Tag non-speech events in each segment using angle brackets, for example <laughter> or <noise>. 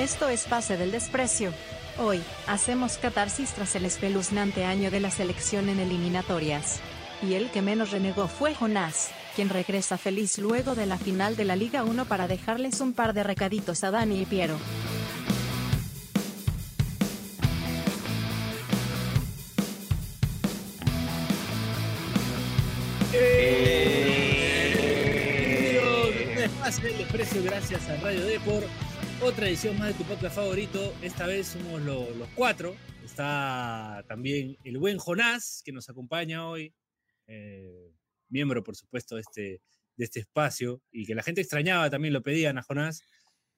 Esto es Pase del Desprecio. Hoy, hacemos catarsis tras el espeluznante año de la selección en eliminatorias. Y el que menos renegó fue Jonás, quien regresa feliz luego de la final de la Liga 1 para dejarles un par de recaditos a Dani y Piero. Pase del Desprecio gracias a Radio Depor. Otra edición más de tu podcast favorito. Esta vez somos lo- los cuatro. Está también el buen Jonás, que nos acompaña hoy. eh, miembro, por supuesto, de este, de este espacio. Y que la gente extrañaba, también lo pedían a Jonás.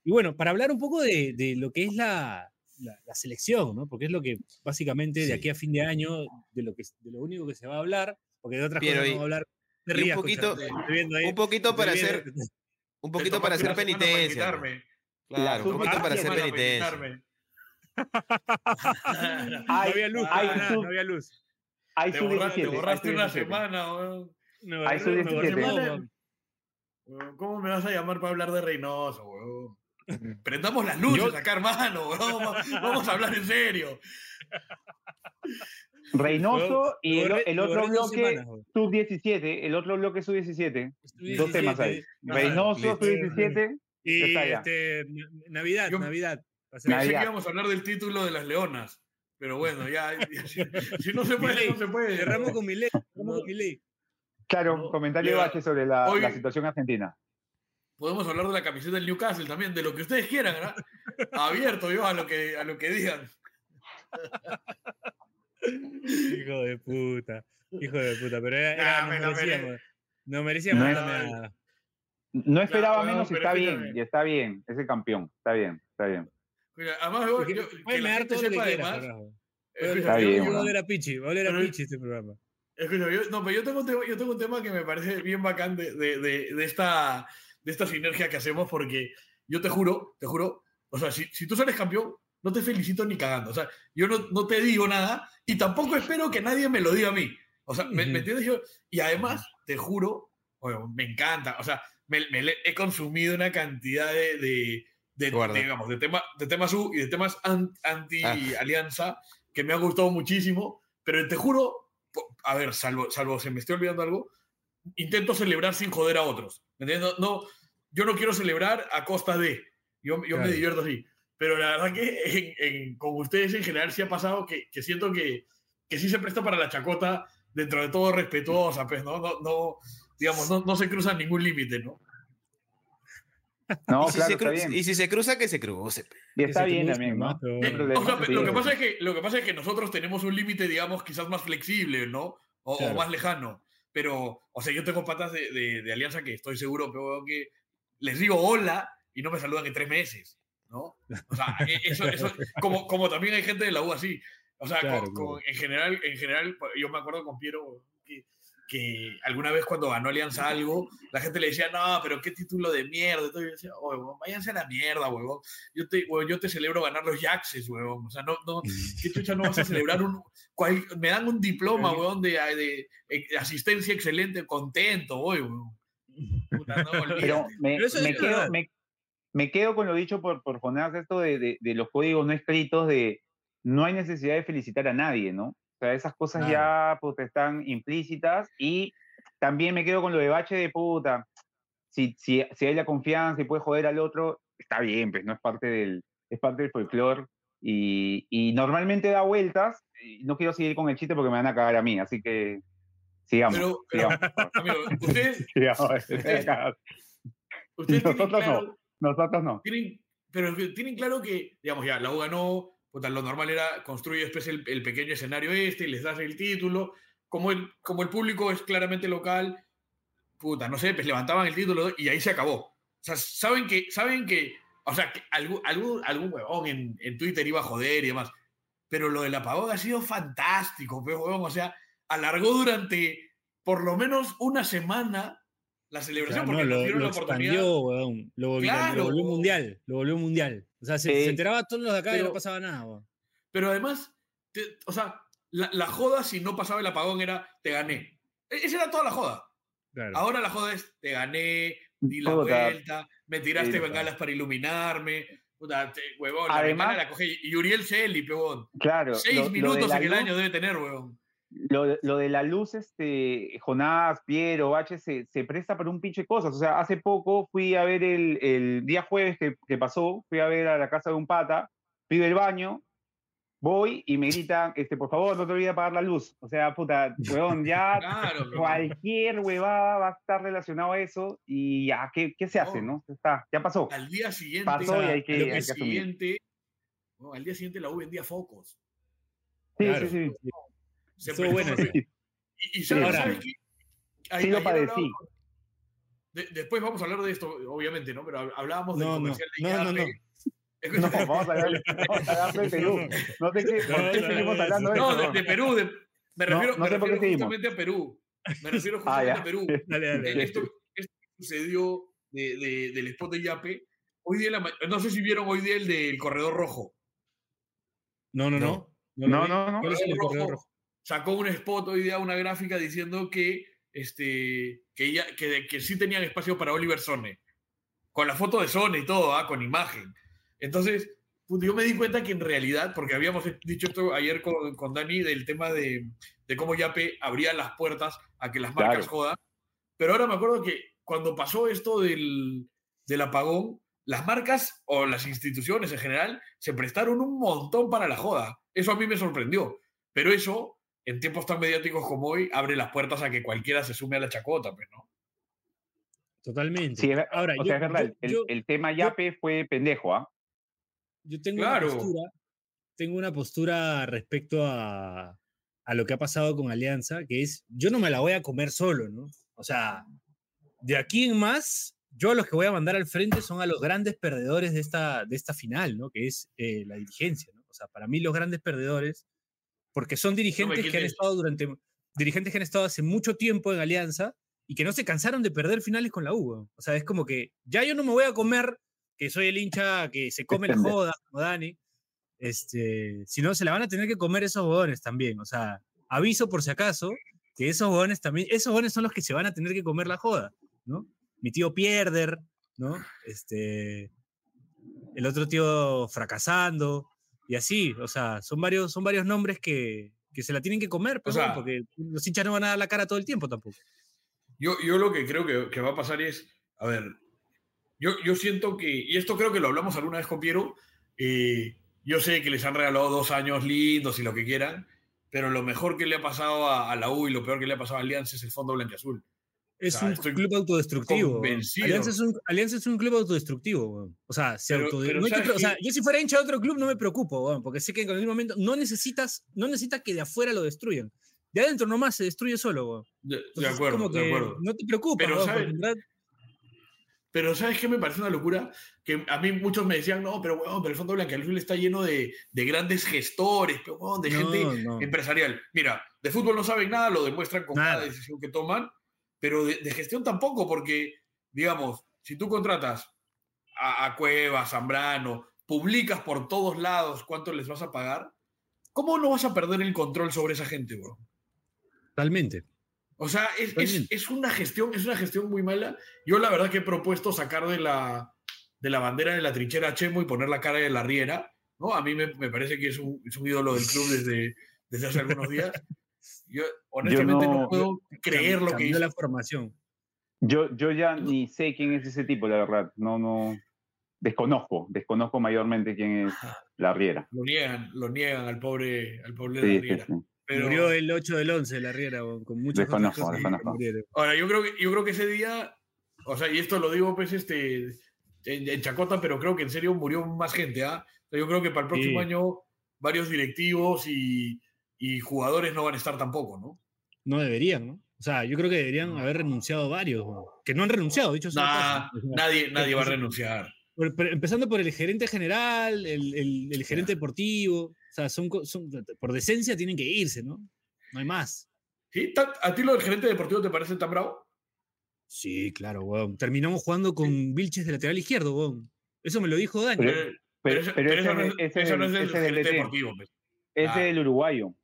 Y bueno, para hablar un poco de, de lo que es la, la- la selección, ¿no? Porque es lo que básicamente de Sí. aquí a fin de año, de lo, que, de lo único que se va a hablar, porque de otras Piero, cosas y- no vamos a hablar. Te y un rías, poquito- te ahí, Un poquito para hacer, un poquito para hacer penitencia. Claro, un poquito para hacer penitencia. invitarme. <laughs> no había luz, hay nada, sub- no había luz. Hay Te sub borraste, 17. te borraste hay una sub 17. semana, weón. No, soy no, 17. no, Semana- ¿Cómo me vas a llamar para hablar de Reynoso, weón? <laughs> Prendamos las luces Yo- acá, hermano, weón. Va- Vamos a hablar en serio. Reynoso y el, el otro bloque sub 17. El otro bloque sub 17. Estuve Dos temas 17, ahí. ah, Reynoso sub 17. Y este, Navidad, Yo- Navidad. Pensé Navidad. que íbamos a hablar del título de las leonas. Pero bueno, ya, ya, si, si no se puede, Milei. no se puede. Cerramos con con Milei. Claro, No, comentario Bache sobre la, hoy- la situación argentina. Podemos hablar de la camiseta del Newcastle también, de lo que ustedes quieran, ¿verdad? Abierto yo a lo que, a lo que digan. Hijo de puta. Hijo de puta. Pero era, era- Nah, nos me la merecíamos. Nos merecíamos No una es- meada. No esperaba weón, menos está bien. Y está bien. Es el campeón. Está bien. Está bien. Mira, Además, yo, yo- que la gente sepa además. escucha, Está bien, voy a oler a Pichi. Va a oler a Pichi este programa. Escucha, yo, no, pero yo tengo un tema, yo tengo un tema que me parece bien bacán de, de, de, de esta, de esta sinergia que hacemos, porque yo te juro, te juro, o sea, si, si tú sales campeón, no te felicito ni cagando. O sea, yo no, no te digo nada y tampoco espero que nadie me lo diga a mí. O sea, ¿me, Ujú. me entiendes? Yo, y además, te juro, bueno, me encanta. O sea, me, me he consumido una cantidad de, de, de, Guarda. digamos, de, tema, de temas U y de temas an- Ah. anti-alianza que me ha gustado muchísimo, pero te juro, a ver, salvo, salvo se me esté olvidando algo, intento celebrar sin joder a otros. ¿Me entiendes? No, no, yo no quiero celebrar a costa de. Yo, yo Claro. me divierto así. Pero la verdad que en- en- con ustedes en general sí ha pasado que, que siento que, que sí se presta para la chacota, dentro de todo respetuosa, pues, ¿no? No, no digamos, no, no se cruza ningún límite, ¿no? No, y, si claro, se está bien. y si se cruza, que se cruce. Y está bien también, lo, que pasa es que, lo que pasa es que nosotros tenemos un límite, digamos, quizás más flexible, ¿no? O, o Claro. más lejano. Pero, o sea, yo tengo patas de, de- de alianza que estoy seguro pero que les digo hola y no me saludan en tres meses, ¿no? O sea, e- eso, eso como, como también hay gente de la U así. O sea, Claro, con- claro. con- en, general, en general, yo me acuerdo con Piero que, que alguna vez cuando ganó Alianza algo, la gente le decía, no, pero qué título de mierda. Entonces yo decía, oh, huevón, váyanse a la mierda, huevón. Yo te, huevón, yo te celebro ganar los Jaxes, huevón. O sea, no, no, ¿qué chucha no vas a celebrar un... cual- me dan un diploma, huevón, de, de, de asistencia excelente, contento, voy, huevón. Puta, no, Pero me, Pero eso es me verdad. quedo, me, me quedo con lo dicho por, por Jonás, esto de, de- de los códigos no escritos, de no hay necesidad de felicitar a nadie, ¿no? O sea, esas cosas ya pues, están implícitas y también me quedo con lo de bache de puta. Si, si, si hay la confianza y puede joder al otro, está bien, pues no es parte del, es parte del folclore y, y normalmente da vueltas. y no quiero seguir con el chiste porque me van a cagar a mí, así que sigamos. Pero, pero, sigamos. <laughs> amigo, ustedes, <laughs> sigamos. <laughs> ustedes- ustedes tienen Nosotros no. Nosotros no. tienen, pero tienen claro que, digamos, ya, la U ganó, puta, lo normal era construir después el, pequeño escenario este y les das el título. Como el, como el público es claramente local, puta, no sé, pues levantaban el título y ahí se acabó. Saben que, saben que, o sea, algún, algún, algún huevón en, en Twitter iba a joder y demás. Pero lo del apagón ha sido fantástico, pues, huevón. O sea, alargó durante por lo menos una semana la celebración no, porque nos lo, dieron lo la oportunidad. expandió, weón. Lo, volvió- Claro, lo volvió mundial. Lo volvió mundial. O sea, se, Sí. se enteraba todos los de acá y Pero- no pasaba nada, weón. Pero además, te- o sea, la, la joda si no pasaba el apagón era te gané. E- Esa era toda la joda. Claro. Ahora la joda es te gané, di la Puta. vuelta, me tiraste Sí, bengalas para iluminarme. Puta, te- huevón, la Además- ventana la coge y Uriel Celi, huevón. Claro. Seis minutos la en el luz- año debe tener, huevón. Lo, lo de la luz, este, Jonás, Piero, Bache, se, se presta para un pinche cosas. O sea, hace poco fui a ver el, el día jueves que, que pasó, fui a ver a la casa de un pata, pido el baño, voy y me gritan, este, por favor, no te olvides apagar la luz. O sea, puta, weón, <laughs> ya Claro, cualquier huevada va a estar relacionado a eso y ya, ¿qué, qué se hace, No. no? Está, ya pasó. al día siguiente. Pasó y hay que, hay siguiente, no, al día siguiente la U vendía focos. Sí, Claro. sí, sí. Prestó- buena esa. Y, y ¿sabes, Ahora- ¿sabes qué? Ay- Sí lo padecí. de- después vamos a hablar de esto, obviamente, ¿no? Pero hab- hablábamos del No, no, comercial de no, no, Yape. no. No, vamos a hablar, <laughs> vamos a hablar de Perú. No sé qué, por No, qué no, seguimos no, hablando de No, eso. de, de Perú. de- me No, refiero, no me refiero justamente a Perú. Me refiero Ah, justamente ya. a Perú. <laughs> Dale, dale. Esto, esto sucedió de- de- del spot de Yape. Hoy día, la no sé si vieron hoy día el del corredor rojo. No, no, no. No, vi. no, no. ¿Cuál es el correo rojo? Sacó un spot hoy día, una gráfica diciendo que, este, que, ya, que, que sí tenían espacio para Oliver Sone. Con la foto de Sone y todo, ¿ah? con imagen. Entonces, puta, yo me di cuenta que en realidad, porque habíamos dicho esto ayer con, con Dani del tema de, de cómo Yape abría las puertas a que las marcas Claro. jodan, pero ahora me acuerdo que cuando pasó esto del, del apagón, las marcas o las instituciones en general se prestaron un montón para la joda. Eso a mí me sorprendió. Pero eso, en tiempos tan mediáticos como hoy, abre las puertas a que cualquiera se sume a la chacota, pues, ¿no? Totalmente. Sí, Ahora, o yo, sea, es verdad, yo- el, yo- el tema Yape fue pendejo, ¿ah? yo tengo Claro. una postura, tengo una postura respecto a, a lo que ha pasado con Alianza, que es, yo no me la voy a comer solo, ¿no? O sea, de aquí en más, yo a los que voy a mandar al frente son a los grandes perdedores de esta, de esta final, ¿no? Que es eh, la dirigencia, ¿no? O sea, para mí los grandes perdedores, porque son dirigentes ¿quién que han es? estado durante, dirigentes que han estado hace mucho tiempo en Alianza y que no se cansaron de perder finales con la U. O sea, es como que ya yo no me voy a comer, que soy el hincha que se come la joda, como Dani, este, si no, se la van a tener que comer esos huevones también. O sea, aviso por si acaso que esos huevones también, esos huevones son los que se van a tener que comer la joda, ¿no? Mi tío Pierder, ¿no? Este, el otro tío fracasando, y así, o sea, son varios, son varios nombres que, que se la tienen que comer, pues, sea- porque los hinchas no van a dar la cara todo el tiempo tampoco. Yo, yo lo que creo que, que va a pasar es, a ver, yo, yo siento que, y esto creo que lo hablamos alguna vez con Piero, eh, yo sé que les han regalado dos años lindos y lo que quieran, pero lo mejor que le ha pasado a, a la U y lo peor que le ha pasado a Alianza es el fondo blanqueazul. Es sea, un club autodestructivo. Alianza es, un, Alianza es un club autodestructivo. weón. O sea, se Pero- yo si fuera hincha de otro club no me preocupo, weón, porque sé que en cualquier momento no necesitas, no necesitas que de afuera lo destruyan. De adentro nomás se destruye solo. weón. De, acuerdo, como de que acuerdo. No te preocupes, Pero, weón, ¿sabes? Pero ¿sabes qué me parece una locura? Que a mí muchos me decían, no, pero bueno, pero el Fondo Blanquiazul está lleno de, de grandes gestores, pero, de gente no. empresarial. Mira, de fútbol no saben nada, lo demuestran con Nada. cada decisión que toman, pero de, de gestión tampoco, porque, digamos, si tú contratas a, a Cueva, a Zambrano, publicas por todos lados cuánto les vas a pagar, ¿cómo no vas a perder el control sobre esa gente, bro? Totalmente. O sea, es, es, Totalmente. es una gestión, es una gestión muy mala. Yo la verdad que he propuesto sacar de la, de la bandera de la trinchera a Chemo y poner la cara de la Riera. ¿no? A mí me, me parece que es un, es un ídolo del club desde, desde hace algunos días. <laughs> Yo honestamente no, no- puedo creer lo que hizo. la formación. Yo, yo ya ni sé quién es ese tipo, la verdad. No, no. Desconozco, desconozco mayormente quién es la Riera. Lo niegan, lo niegan al pobre, al pobre Sí, la sí, Riera. sí. Pero, Murió el 8 del 11 de la Riera, con muchas Desconozco, cosas desconozco. Ahora, yo creo, que, yo creo que ese día, o sea, y esto lo digo pues este, en, en Chacota, pero creo que en serio murió más gente. ¿ah? O sea, yo creo que para el próximo Sí. año varios directivos y, y jugadores no van a estar tampoco, ¿no? No deberían, ¿no? O sea, yo creo que deberían haber renunciado varios, weón, que no han renunciado, dicho Nah, paso. O sea, nadie, nadie va a pues, renunciar. por- por- empezando por el gerente general, el, el- el gerente deportivo, o sea, son, son- por decencia tienen que irse, ¿no? No hay más. ¿Sí? ¿Ta- ¿A ti lo del gerente deportivo te parece tan bravo? Sí, claro, weón. Terminamos jugando con Vilches de lateral izquierdo, weón. Eso me lo dijo Dani. Pero- Pero, Pero, ese- pero pero ese, eso no es, ese eso no es del- gerente deportivo. pues. ese Ah. del uruguayo.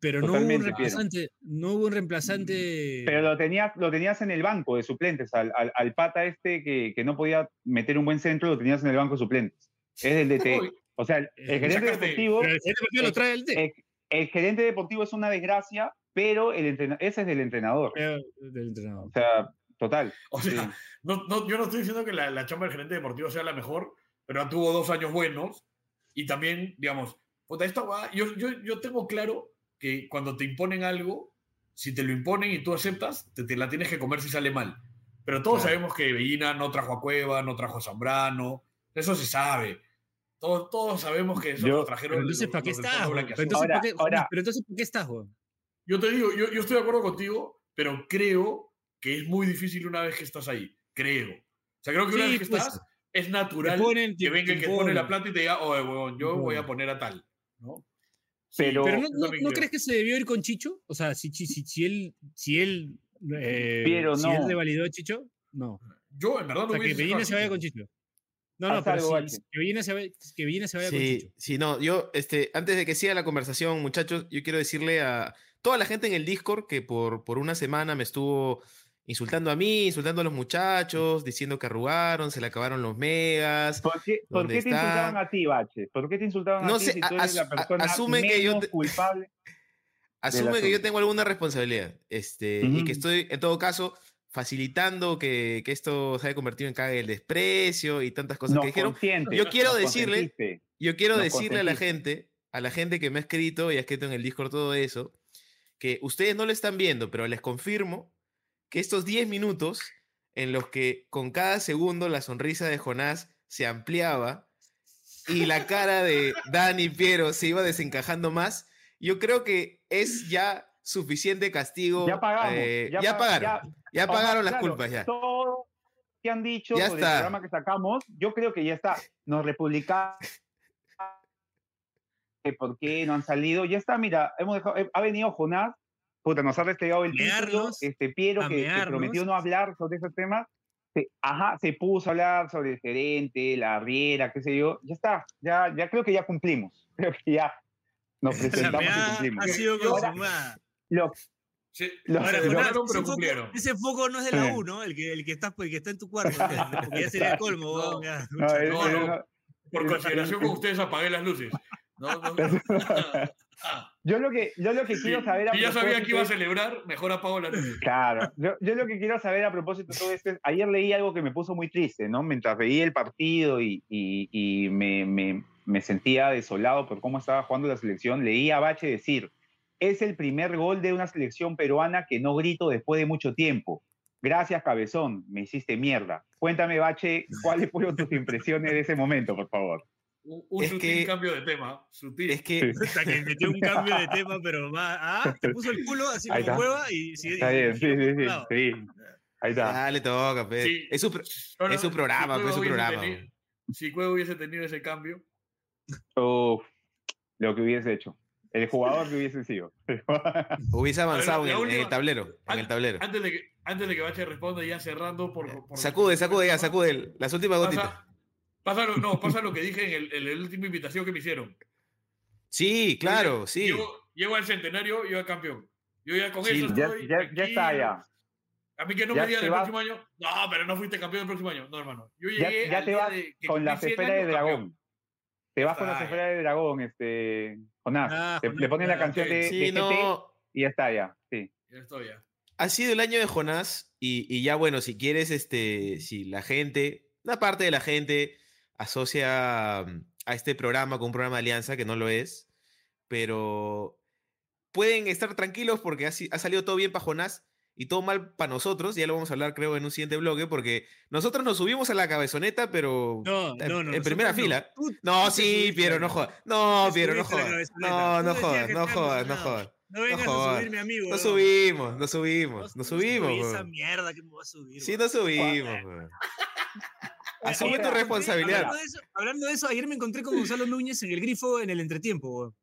Pero no hubo un reemplazante, no hubo un reemplazante. Pero lo tenías, lo tenías en el banco de suplentes, al, al, al pata este que, que no podía meter un buen centro, lo tenías en el banco de suplentes. es del DT. O sea, el el gerente deportivo lo trae el el, el gerente deportivo es una desgracia, pero el entrena- ese es del entrenador. Del entrenador. O sea, total. O sea, sí. no, no, yo no estoy diciendo que la, la chamba del gerente deportivo sea la mejor, pero tuvo dos años buenos y también, digamos, puta, esta va- yo, yo, yo tengo claro que cuando te imponen algo, si te lo imponen y tú aceptas, te, te la tienes que comer si sale mal. Pero todos Claro. sabemos que Bellina no trajo a Cueva, no trajo a Zambrano, eso se sabe. Todos, todos sabemos que eso Yo- lo trajeron Pero entonces, ¿para qué estás, weón? Pero entonces, ¿para qué- ahora- pero entonces, ¿por qué estás, weón? Yo te digo, yo, yo estoy de acuerdo contigo, pero creo que es muy difícil una vez que estás ahí. Creo. O sea, creo que una Sí, vez que pues, estás, es natural ponen, que venga el que pone la plata y te diga, oye, huevón, yo voy a poner a tal. ¿no? Pero- Pero no, no- también ¿no creo. crees que se debió ir con Chicho? O sea, si, si, si, si él, si él, eh, Pero si no. él revalidó a Chicho, no. Yo, en verdad, no O sea, que Bellina se vaya con Chicho. No, no, pero si- que Bellina se vaya, que Bellina se vaya con Sí, Chicho. sí, no, yo, este, antes de que siga la conversación, muchachos, yo quiero decirle a toda la gente en el Discord que por, por una semana me estuvo insultando a mí, insultando a los muchachos, diciendo que arrugaron, se le acabaron los megas. ¿Por qué, por ¿Dónde qué te insultaban a ti, Bache? ¿Por qué te insultaban No a ti sé, si tú eres la persona asumen que yo te- culpable? Asume que yo <laughs> tengo alguna responsabilidad, este, y que estoy, en todo caso, facilitando que, que esto se haya convertido en cague el desprecio y tantas cosas Nos que dijeron. Yo quiero decirle- consentiste. Yo quiero Nos decirle a la gente, a la gente que me ha escrito y ha escrito en el Discord todo eso, que ustedes no lo están viendo, pero les confirmo que estos 10 minutos en los que con cada segundo la sonrisa de Jonás se ampliaba y la cara de <laughs> Dani Piero se iba desencajando más, yo creo que es ya suficiente castigo. Ya pagamos. eh, ya, pa- pagaron, ya, Ajá, pagaron las culpas ya. Todo que han dicho Ya está. el programa que sacamos, yo creo que ya está. Nos republicanos <laughs> que por qué no han salido. Ya está, mira, hemos dejado, eh, ha venido Jonás, puta, nos ha restregado el título, este Piero que, que prometió no hablar sobre esos temas. Se, ajá, se puso a hablar sobre el gerente, la riera, qué sé yo. Ya está, ya, ya creo que ya cumplimos. <laughs> Creo que ya nos <laughs> presentamos y cumplimos. ha sido Ahora- consumada. Lo- Sí, lo- Ahora, lo- Jonás, demoraron, pero ese foco- cumplieron. Ese foco no es de la. U, ¿no? El que, el que, está, el que está en tu cuarto. <laughs> Porque ya sería el colmo, No, ya, no, no. no. Por consideración con ustedes apagué las luces. No, no. Yo lo que, yo lo que sí. quiero saber a Si ya sabía que iba a celebrar, mejor apago luces. Claro, <laughs> yo, yo lo que quiero saber a propósito de todo esto es, ayer leí algo que me puso muy triste, ¿no? Mientras veía el partido y, y- y me, me- me sentía desolado por cómo estaba jugando la selección, leí a Bache decir, es el primer gol de una selección peruana que no grito después de mucho tiempo. Gracias, cabezón, me hiciste mierda. Cuéntame, Bache, ¿cuáles fueron tus impresiones de ese momento, por favor? Un, sutil que- cambio de tema. Sutil. Es que <laughs> Hasta que metió un cambio de tema, pero va, ah, te puso el culo así como hueva y sigue. Está bien, sí, sí, sí, sí. Ahí está. ya le toca, pe. Sí. Es su, No, no, es su programa, si pues, es su Cueva hubiese programa. tenido- Si Cueva hubiese tenido ese cambio, Uf, lo que hubiese hecho. El jugador que hubiese sido. <laughs> Hubiese avanzado en, el- en el última- tablero. En el tablero. antes de que, antes de que Bache responda, ya cerrando por. por- Sacude, sacude ya, sacude el- las últimas gotitas. Pasa, lo, no, pasa lo que dije en el, en la última invitación que me hicieron. Sí, claro, Yo sí. Llego, llego al centenario, yo al campeón. Yo ya con Sí, eso ya, estoy. ya, ya está, ya. A mí que no Ya me digan el vas- próximo año. No, pero no fuiste campeón el próximo año. No, hermano. Yo Ya, llegué. ya te vas de con la cumplí 100 esfera de dragón. campeón. Te vas con la Ah, esfera de dragón, este, Jonás. Ah, Te- Jonás, le ponen la canción de, de Sí, GT no. y ya está, ya. Sí. Ya estoy ya. Ha sido el año de Jonás y, y ya bueno, si quieres, este, si la gente, una parte de la gente asocia mm, a este programa con un programa de alianza, que no lo es, pero pueden estar tranquilos porque ha, ha salido todo bien para Jonás y todo mal para nosotros, ya lo vamos a hablar creo en un siguiente bloque, porque nosotros nos subimos a la cabezoneta, pero No, en, no, no. en primera fila. Tú- No, tú sí, Piero, no jodas. No, Piero, no jodas. No, no jodas, no jodas, no jodas. No vengas a subirme, amigo. Nos weón. subimos, nos No, subimos, nos no subimos. esa mierda que me voy a subir. Sí, nos subimos. Asume Ahora, tu responsabilidad. Hablando de, eso, hablando de eso, ayer me encontré con Gonzalo Núñez en el grifo en el entretiempo, weón.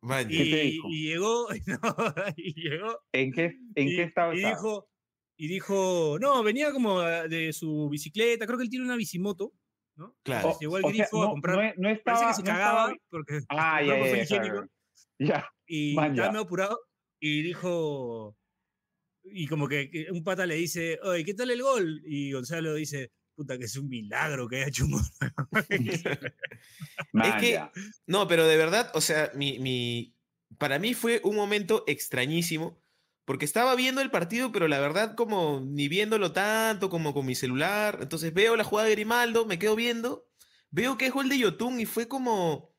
Man, ¿Qué te Y, dijo? y llegó, <laughs> no, y llegó, ¿En qué, en y, qué estado y dijo, y dijo, no, venía como de su bicicleta, creo que él tiene una bicimoto, ¿no? Claro. Entonces llegó al O sea, grifo a no, comprar, no, no parece estaba, que se no cagaba estaba- porque Ah, ya, ya, ya, higiénico. Ya. y Man, estaba ya. medio apurado y dijo y como que, que un pata le dice oye ¿qué tal el gol? y Gonzalo dice puta, que es un milagro que haya hecho un gol. <laughs> es que, no, pero de verdad, o sea, mi, mi, para mí fue un momento extrañísimo, porque estaba viendo el partido, pero la verdad como ni viéndolo tanto como con mi celular. Entonces veo la jugada de Grimaldo, me quedo viendo, veo que es gol de Yotun y fue como,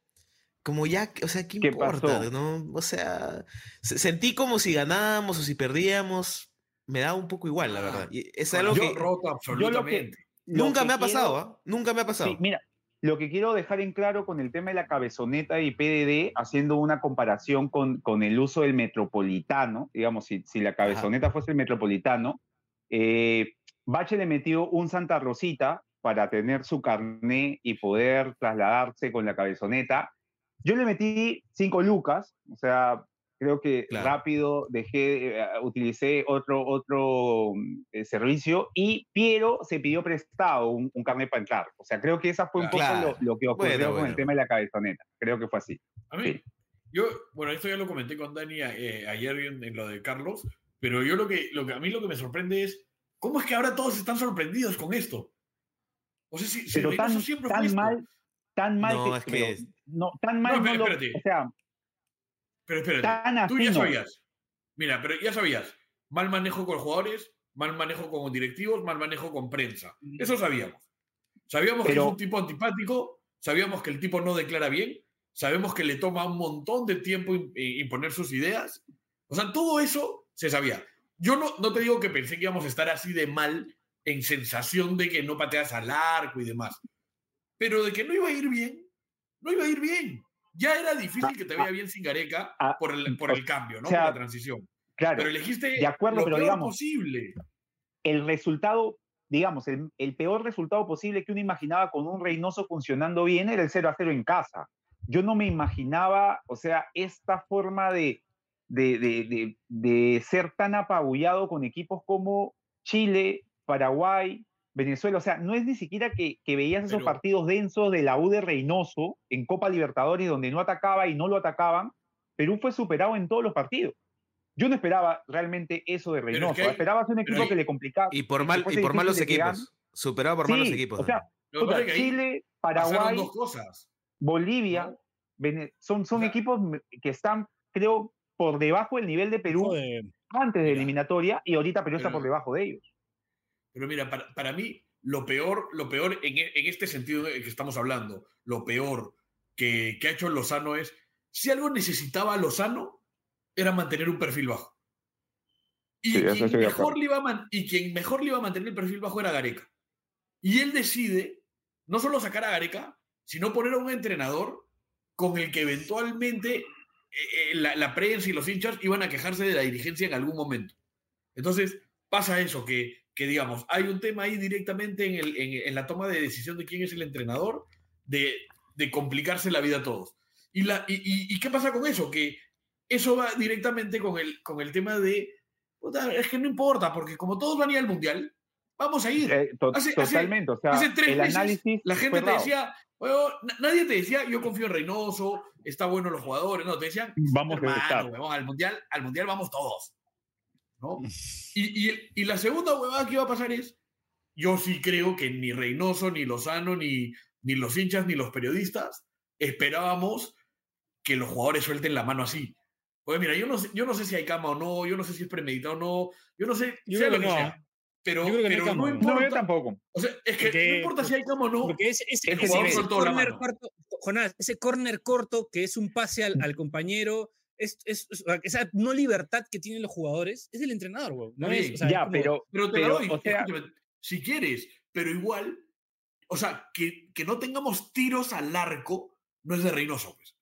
como ya, o sea, ¿qué, importa? ¿no? O sea, sentí como si ganábamos o si perdíamos, me da un poco igual, la verdad. Y es algo yo que... roto absolutamente. Nunca me ha pasado, ¿ah? Nunca me ha pasado. Sí, mira, lo que quiero dejar en claro con el tema de la cabezoneta y PDD, haciendo una comparación con, con el uso del metropolitano, digamos, si, si la cabezoneta fuese el metropolitano, eh, Bache le metió un Santa Rosita para tener su carné y poder trasladarse con la cabezoneta. Yo le metí cinco lucas, o sea, creo que rápido dejé, eh, utilicé otro, otro eh, servicio y Piero se pidió prestado un, un carnet para entrar. O sea, creo que esa fue un poco lo, que ocurrió con el tema de la cabezoneta. Creo que fue así. A mí, yo, bueno, esto ya lo comenté con Dani eh, ayer en, lo de Carlos, pero yo lo que, lo que, a mí lo que me sorprende es, ¿cómo es que ahora todos están sorprendidos con esto? O sea, si, pero tan, siempre tan mal, tan mal no, que, es que... no, tan mal no, espérate. o sea, pero espérate, tú ya sabías. Mira, pero ya sabías. Mal manejo con jugadores, mal manejo con directivos, mal manejo con prensa. Eso sabíamos. Sabíamos que es un tipo antipático, sabíamos que el tipo no declara bien, sabemos que le toma un montón de tiempo imponer sus ideas. O sea, todo eso se sabía. Yo no, no te digo que pensé que íbamos a estar así de mal en sensación de que no pateas al arco y demás. Pero de que no iba a ir bien, no iba a ir bien. Ya era difícil que te vaya bien sin Gareca por el, por el cambio, ¿no? por la transición. Claro, pero elegiste de acuerdo, lo pero peor digamos, posible. El resultado, digamos, el, el, peor resultado posible que uno imaginaba con un Reynoso funcionando bien era el 0 a 0 en casa. Yo no me imaginaba, o sea, esta forma de, de, de, de ser tan apabullado con equipos como Chile, Paraguay, Venezuela, o sea, no es ni siquiera que, que veías esos partidos densos de la U de Reynoso en Copa Libertadores donde no atacaba y no lo atacaban. Perú fue superado en todos los partidos. Yo no esperaba realmente eso de Reynoso. Esperaba Esperabas un equipo que le complicaba. Y por, mal, y por malos equipos. Superado por malos equipos. O sea, Chile, Paraguay, Bolivia, son, son equipos que están, creo, por debajo del nivel de Perú antes de eliminatoria y ahorita Perú está por debajo de ellos. Pero mira, para, para mí, lo peor, lo peor en, en, este sentido que estamos hablando, lo peor que, que ha hecho Lozano es, si algo necesitaba Lozano, era mantener un perfil bajo. Y, sí, quien mejor le iba a y quien mejor le iba a mantener el perfil bajo era Gareca. Y él decide no solo sacar a Gareca, sino poner a un entrenador con el que eventualmente eh, eh, la, la, prensa y los hinchas iban a quejarse de la dirigencia en algún momento. Entonces pasa eso, que que digamos, hay un tema ahí directamente en, el, en, la toma de decisión de quién es el entrenador, de, de complicarse la vida a todos. ¿Y, la, y, y, qué pasa con eso? Que eso va directamente con el, con el tema de, es que no importa, porque como todos van a ir al Mundial, vamos a ir. Eh, to hace, totalmente, hace, o sea, hace tres el meses, análisis la gente te decía, bueno, nadie te decía, yo confío en Reynoso, está bueno los jugadores, no, te decían, vamos hermano, al mundial, al mundial vamos todos. ¿No? <laughs> Y, y, y, la segunda huevada que iba a pasar es, yo sí creo que ni Reynoso, ni Lozano, ni, ni los hinchas, ni los periodistas esperábamos que los jugadores suelten la mano así. Pues mira, yo no, sé, yo no sé si hay cama o no, yo no sé si es premeditado o no, yo no sé, yo sé lo que no. sea. Pero, yo creo que pero no, no, importa. No, yo tampoco. O sea, es que porque, no importa si hay cama o no. Porque ese, ese, el jugador ese corner corto, Jonás, ese corner corto que es un pase al, al compañero, es, es, es, esa no libertad que tienen los jugadores es del entrenador, güey. No es, o sea, ya, como, pero, pero te pero, lo doy, o sea, si quieres, pero igual, o sea, que, que, no tengamos tiros al arco no es de Reynoso, pues.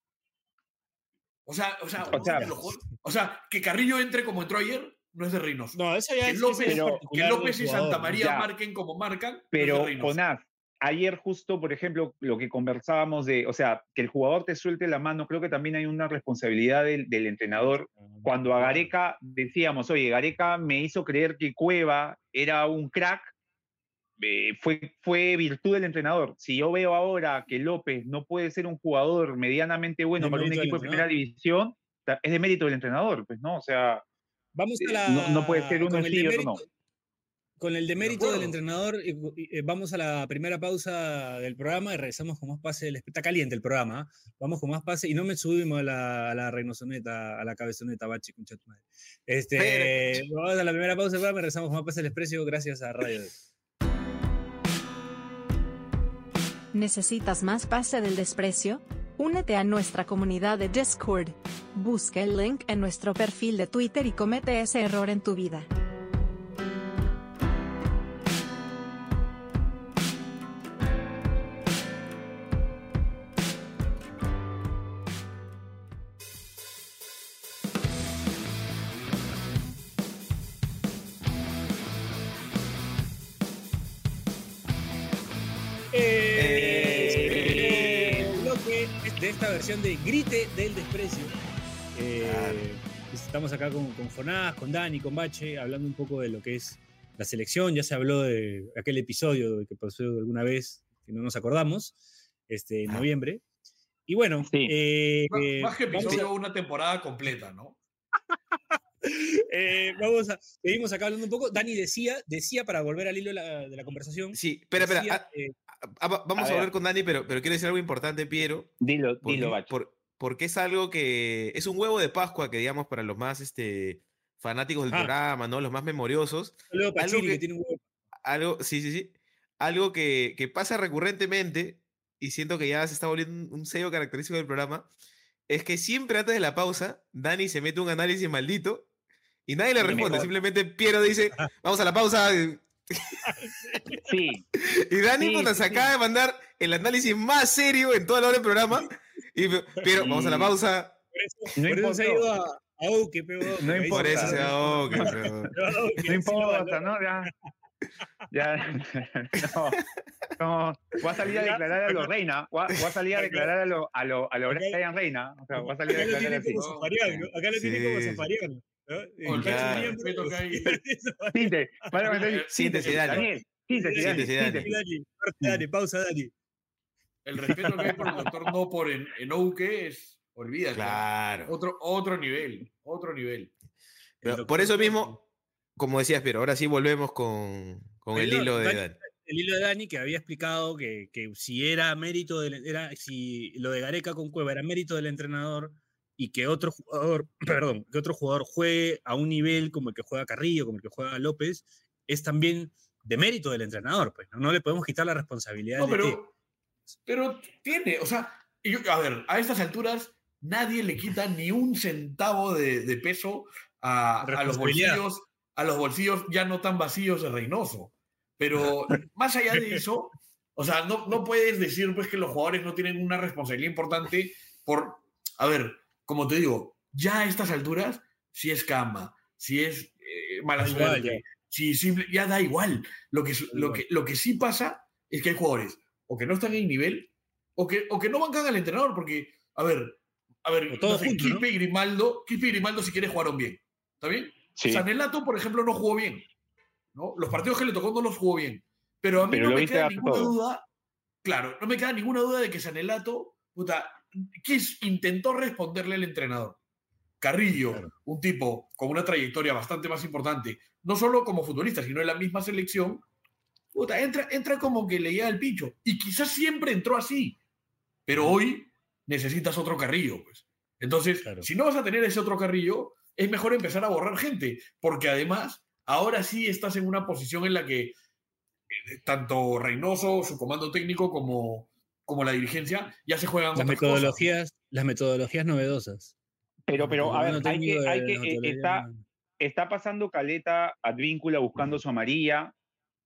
O sea, o sea, o sea, lo, o sea, que Carrillo entre como entró ayer no es de Reynoso. No, eso ya que es, López, pero, que López y Santa María ya. marquen como marcan. Pero, no es ayer justo, por ejemplo, lo que conversábamos de, o sea, que el jugador te suelte la mano, creo que también hay una responsabilidad del, del entrenador. Cuando a Gareca decíamos, oye, Gareca me hizo creer que Cueva era un crack, eh, fue, fue virtud del entrenador. Si yo veo ahora que López no puede ser un jugador medianamente bueno De para un mérito equipo de primera división, es de mérito del entrenador, pues, ¿no? O sea, Vamos a la, no, no puede ser uno el sí y otro demérito, no. Con el demérito del entrenador, vamos a la primera pausa del programa y regresamos con más pase. del- Está caliente el programa. ¿ah? Vamos con más pase y no me subimos a la, a la a la cabezoneta, bachi, tu madre. Este, vamos a la primera pausa del programa y regresamos con más pase del exprecio gracias a Radio. ¿Necesitas más pase del desprecio? Únete a nuestra comunidad de Discord. Busca el link en nuestro perfil de Twitter y comete ese error en tu vida. Esta versión de Grite del Desprecio. Eh, Claro. Estamos acá con, con Jonás, con Dani, con Bache, hablando un poco de lo que es la selección. Ya se habló de aquel episodio que pasó alguna vez, que no nos acordamos, este, en Ah. noviembre. Y bueno, Sí. eh, Más- eh, Más que vamos a- episodio, una temporada completa, ¿no? <laughs> eh, vamos a, seguimos acá hablando un poco. Dani decía, decía para volver al hilo de la, de la conversación. Sí, espera, espera. decía, ah, eh, ah, va- vamos A a, volver con Dani, pero, pero quiero decir algo importante, Piero. Dilo, Porque, dilo, Bacho. por- porque es algo que es un huevo de Pascua que, digamos, para los más este, fanáticos del Ah. programa, ¿no? Los más memoriosos. algo que, que- tiene un huevo. Algo, sí, sí, sí. Algo que, que pasa recurrentemente y siento que ya se está volviendo un, sello característico del programa. Es que siempre antes de la pausa, Dani se mete un análisis maldito y nadie le responde. Simplemente Piero dice, vamos a la pausa. Y Sí, y Dani Sí, puta, sí, se sí. acaba de mandar el análisis más serio en toda la hora del programa. Y Piero, vamos a la pausa. No por eso se ha ido a, a Uke, No importa. Por eso se a Uke, <laughs> no importa. ¿no? Ya. Ya. <laughs> No, no, voy a salir a declarar a los reina. Voy a, voy a salir a declarar a lo, a lo, a lo Brian Reina. O sea, voy a salir a declarar. Acá lo tiene como Sí. Corte, Dani, pausa, Dani. El respeto que hay por el doctor no por en, en Ouque es, olvídate. Claro. Otro, otro nivel, otro nivel. Pero por eso mismo, como decías, pero ahora sí volvemos con, con el hilo de Dani- Dani. El hilo de Dani que había explicado que, que si era mérito del, era si lo de Gareca con Cueva era mérito del entrenador y que otro jugador, <clears throat> perdón, que otro jugador juegue a un nivel como el que juega Carrillo, como el que juega López, es también de mérito del entrenador, pues no, No le podemos quitar la responsabilidad No, de pero, pero tiene, o sea, yo- a ver, a estas alturas nadie le quita ni un centavo de, de peso a, a los bolsillos, a los bolsillos ya no tan vacíos de Reynoso. Pero <laughs> más allá de eso, o sea, no, no puedes decir pues que los jugadores no tienen una responsabilidad importante por, a ver, como te digo, ya a estas alturas, si es cama, si es eh, mala suerte, si simple, ya da igual. Lo que, lo, que, lo que sí pasa es que hay jugadores o que no están en nivel o que, o que no bancan al entrenador, porque, a ver, a ver, O todos no sé, y Grimaldo, Quispe y Grimaldo si quieres jugaron bien, ¿está bien? Sí. Sanelato, por ejemplo, no jugó bien. ¿no? Los partidos que le tocó no los jugó bien. Pero a mí Pero no me queda ninguna todo. duda. Claro, no me queda ninguna duda de que Sanelato, puta, quis- intentó responderle al entrenador. Carrillo, Claro. un tipo con una trayectoria bastante más importante, no solo como futbolista, sino en la misma selección, puta, entra, entra como que le llega al pincho. Y quizás siempre entró así. Pero hoy necesitas otro Carrillo, pues. Entonces, Claro. si no vas a tener ese otro Carrillo, es mejor empezar a borrar gente, porque además, ahora sí estás en una posición en la que eh, tanto Reynoso, su comando técnico, como, como la dirigencia, ya se juegan las otras cosas. metodologías, las metodologías novedosas. Pero, pero, a ver, hay que, hay que, eh, está, está pasando Caleta Advíncula buscando su amarilla.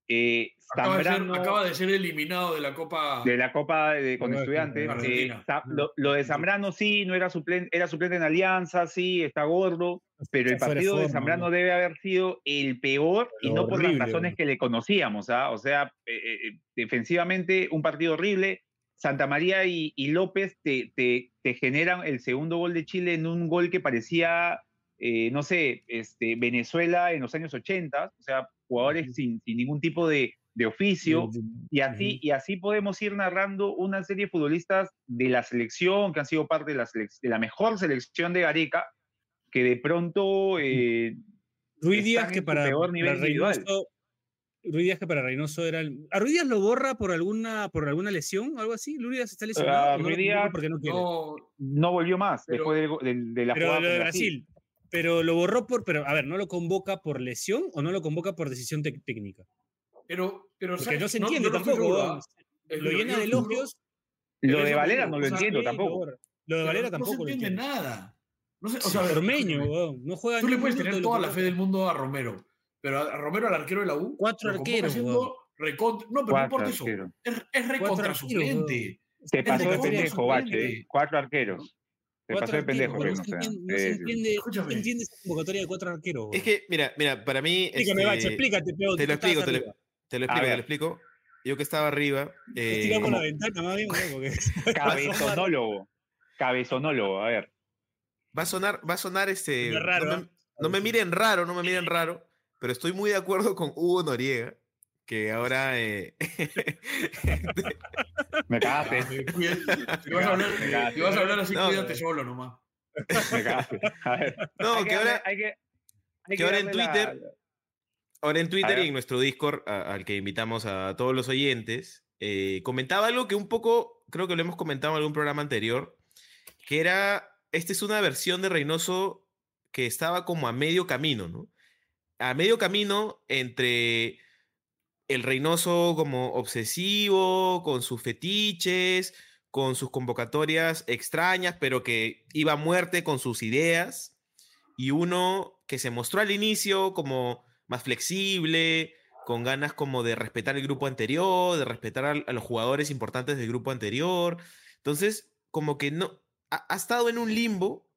Eh, Acaba de, ser, Zambrano acaba de ser eliminado de la Copa. de la Copa de, con estudiantes. eh, lo, lo de Zambrano sí, no era suplente, era suplente en Alianza, sí, está gordo, pero el partido de Zambrano ¿no? debe haber sido el peor y no por las razones que le conocíamos, ¿ah? O sea, eh, defensivamente un partido horrible. Santa María y, y López te, te, te generan el segundo gol de Chile en un gol que parecía, eh, no sé, este, Venezuela en los años 80, o sea, jugadores sin, sin ningún tipo de, de oficio. Y así, y así podemos ir narrando una serie de futbolistas de la selección, que han sido parte de la, de la mejor selección de Gareca, que de pronto eh, Díaz, que para, peor nivel para individual. Reynoso, Ruiz Díaz que para Reynoso era el... ¿A Ruiz Díaz lo borra por alguna, por alguna lesión o algo así? ¿Ruiz Díaz está lesionado? No lo Ruiz Díaz porque no quiere? No, No volvió más Pero- después de, la pero jugada lo de Brasil. Pero lo borró por, pero a ver, ¿no lo convoca por lesión o no lo convoca por decisión técnica? pero, pero Porque ¿sabes? no se entiende tampoco. Es Lo yo- llena de elogios. Lo de Valera no lo entiendo lo tampoco. Lo de Valera no tampoco se lo entiende nada. No sé, o sea, Ormeño, no juega Tú le puedes tener de lo toda la fe del mundo a Romero, pero a Romero, al arquero de la U, Cuatro arqueros, siendo recontra- No, pero no importa eso. Es, es recontra suplente. Es pasó de pendejo, Bache. ¿eh? Cuatro arqueros. Cuatro pasó de pendejo, no se entiende- esa convocatoria de cuatro arqueros. Es que, mira, mira, para mí. Explícame, Bache, este, explícate, pero Te lo explico, te lo, te explico, te lo explico. Yo que estaba arriba. eh, Tiramos la ventana más bien, porque <laughs> <laughs> Cabezonólogo. Cabezonólogo, a ver. va a sonar, va a sonar este. Suena raro, no, ¿ah? me, no me miren raro, no me miren raro, pero estoy muy de acuerdo con Hugo Noriega, que ahora. eh, <laughs> Me cagaste. Cuida- Si vas a hablar, Me cagaste. si vas a hablar así, No, cuídate no. solo nomás. Me cagaste. A ver. no, Hay que darle- ahora, hay que, hay que ahora en la- Twitter- ahora en Twitter y en nuestro Discord, a- al que invitamos a todos los oyentes, eh, comentaba algo que un poco, creo que lo hemos comentado en algún programa anterior, que era, esta es una versión de Reynoso que estaba como a medio camino, ¿no? A medio camino entre el Reynoso como obsesivo, con sus fetiches, con sus convocatorias extrañas, pero que iba a muerte con sus ideas, y uno que se mostró al inicio como más flexible, con ganas como de respetar el grupo anterior, de respetar a, los jugadores importantes del grupo anterior. Entonces, como que no, ha, ha estado en un limbo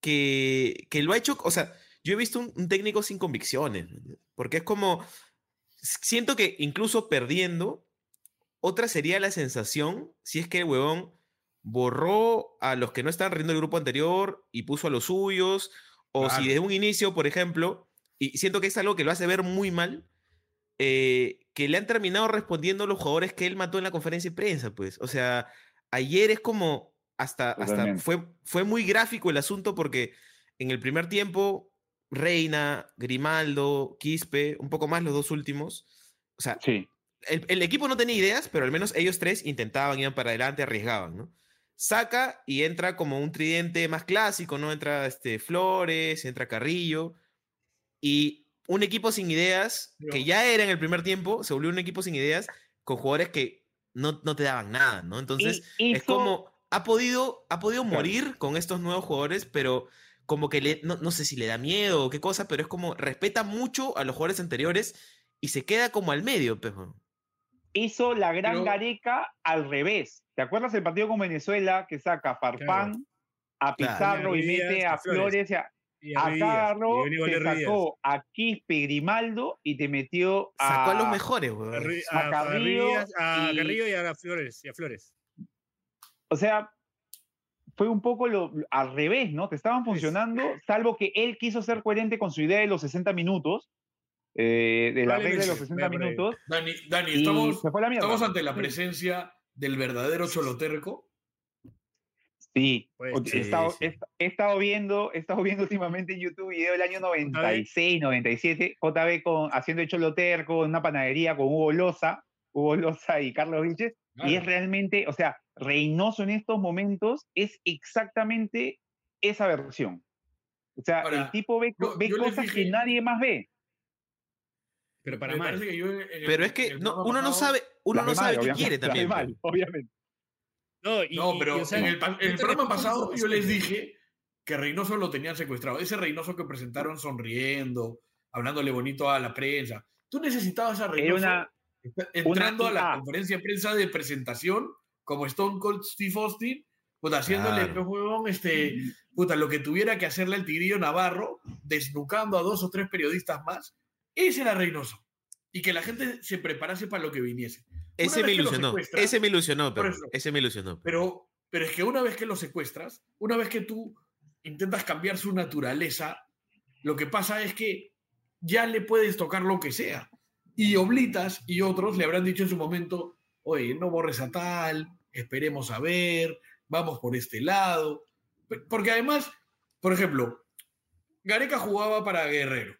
que, que lo ha hecho, o sea, yo he visto un, un técnico sin convicciones, porque es como, siento que incluso perdiendo, otra sería la sensación si es que el huevón borró a los que no estaban riendo el grupo anterior y puso a los suyos, o si Claro. desde un inicio, por ejemplo, y siento que es algo que lo hace ver muy mal, eh, que le han terminado respondiendo los jugadores que él mató en la conferencia de prensa, pues. O sea, ayer es como, hasta, hasta fue, fue muy gráfico el asunto porque en el primer tiempo, Reina, Grimaldo, Quispe, un poco más los dos últimos, o sea, Sí. el, el equipo no tenía ideas, pero al menos ellos tres intentaban, iban para adelante, arriesgaban, ¿no? Saca y entra como un tridente más clásico, ¿no? Entra este, Flores, entra Carrillo, y un equipo sin ideas, que ya era en el primer tiempo, se volvió un equipo sin ideas con jugadores que no, no te daban nada, ¿no? Entonces, Y es como, ha podido, ha podido morir con estos nuevos jugadores, pero como que le, no, no sé si le da miedo o qué cosa, pero es como respeta mucho a los jugadores anteriores y se queda como al medio, pues, pejo. hizo la gran Pero- Gareca al revés. ¿Te acuerdas el partido con Venezuela que saca a Farfán, a Claro. Pizarro y mete a Flores. A, Y a Carro, y te sacó a Quispe Grimaldo y te metió a, Sacó a los mejores, A, weón. A a- a Carrillo Ruiz Díaz, a y- Carrillo y a Flores. Y a Flores. O sea, fue un poco lo, al revés, ¿no? Te estaban funcionando, salvo que él quiso ser coherente con su idea de los 60 minutos, eh, de la regla de los Probablemente, 60 voy a por ahí. minutos, Dani, Dani estamos, se fue a la mierda. estamos ante la presencia del verdadero choloterco. Sí, Pues, he, estado, sí. he- he estado viendo, he estado viendo <laughs> últimamente en YouTube video del año 96, 97, JB con, haciendo el choloterco en una panadería con Hugo Loza, Hugo Loza y Carlos Vilches, y es Claro. realmente, o sea, Reynoso en estos momentos es exactamente esa versión. O sea, Ahora, el tipo ve, co- yo- ve yo les cosas que nadie más ve. Pero para mal. parece que yo en el- Pero es que no, uno no sabe, uno no sabe mal, qué quiere también. mal, pues. obviamente. No, y- No, pero y, o sea, en el, pa- en el yo te programa pasado yo les dije que Reynoso lo tenían secuestrado. Ese Reynoso que presentaron sonriendo, hablándole bonito a la prensa. Tú necesitabas a Era Reynoso una, entrando a la IA. conferencia de prensa de presentación como Stone Cold Steve Austin, puta, haciéndole, Claro. este, puta, lo que tuviera que hacerle el Tigrillo Navarro, desnucando a dos o tres periodistas más. Ese era Reynoso. Y que la gente se preparase para lo que viniese. Ese me ilusionó, ese me ilusionó, pero eso. ese me ilusionó. Pero, pero es que una vez que lo secuestras, una vez que tú intentas cambiar su naturaleza, lo que pasa es que ya le puedes tocar lo que sea. Y Oblitas y otros le habrán dicho en su momento, oye, no borres a tal, esperemos a ver, vamos por este lado. Porque además, por ejemplo, Gareca jugaba para Guerrero.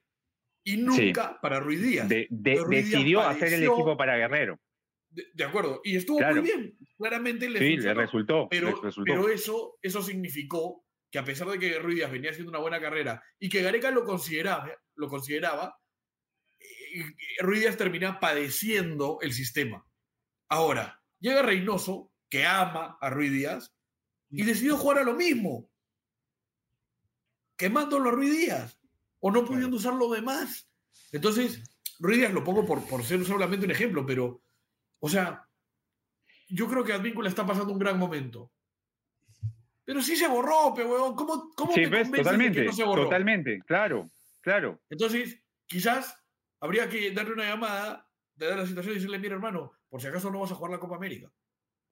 y nunca para Ruiz Díaz. De- de- Pero Ruiz Díaz decidió hacer el equipo para Guerrero. De, de acuerdo, y estuvo Claro. muy bien. Claramente le Sí, le resultó. Pero, le resultó. pero eso, eso significó que a pesar de que Ruiz Díaz venía haciendo una buena carrera y que Gareca lo consideraba, lo consideraba Ruiz Díaz termina padeciendo el sistema. Ahora, llega Reynoso, que ama a Ruiz Díaz, y decidió jugar a lo mismo, quemándolo a Ruiz Díaz, o no pudiendo usar lo demás. Entonces, Ruiz Díaz lo pongo por, por ser solamente un ejemplo, pero, o sea, yo creo que Advíncula está pasando un gran momento. Pero sí se borró, pe huevón. ¿Cómo, cómo Sí, me ves, convences de que totalmente, no se borró? totalmente, claro, claro. Entonces, quizás habría que darle una llamada, de dar la situación y decirle, mira, hermano, por si acaso no vas a jugar la Copa América.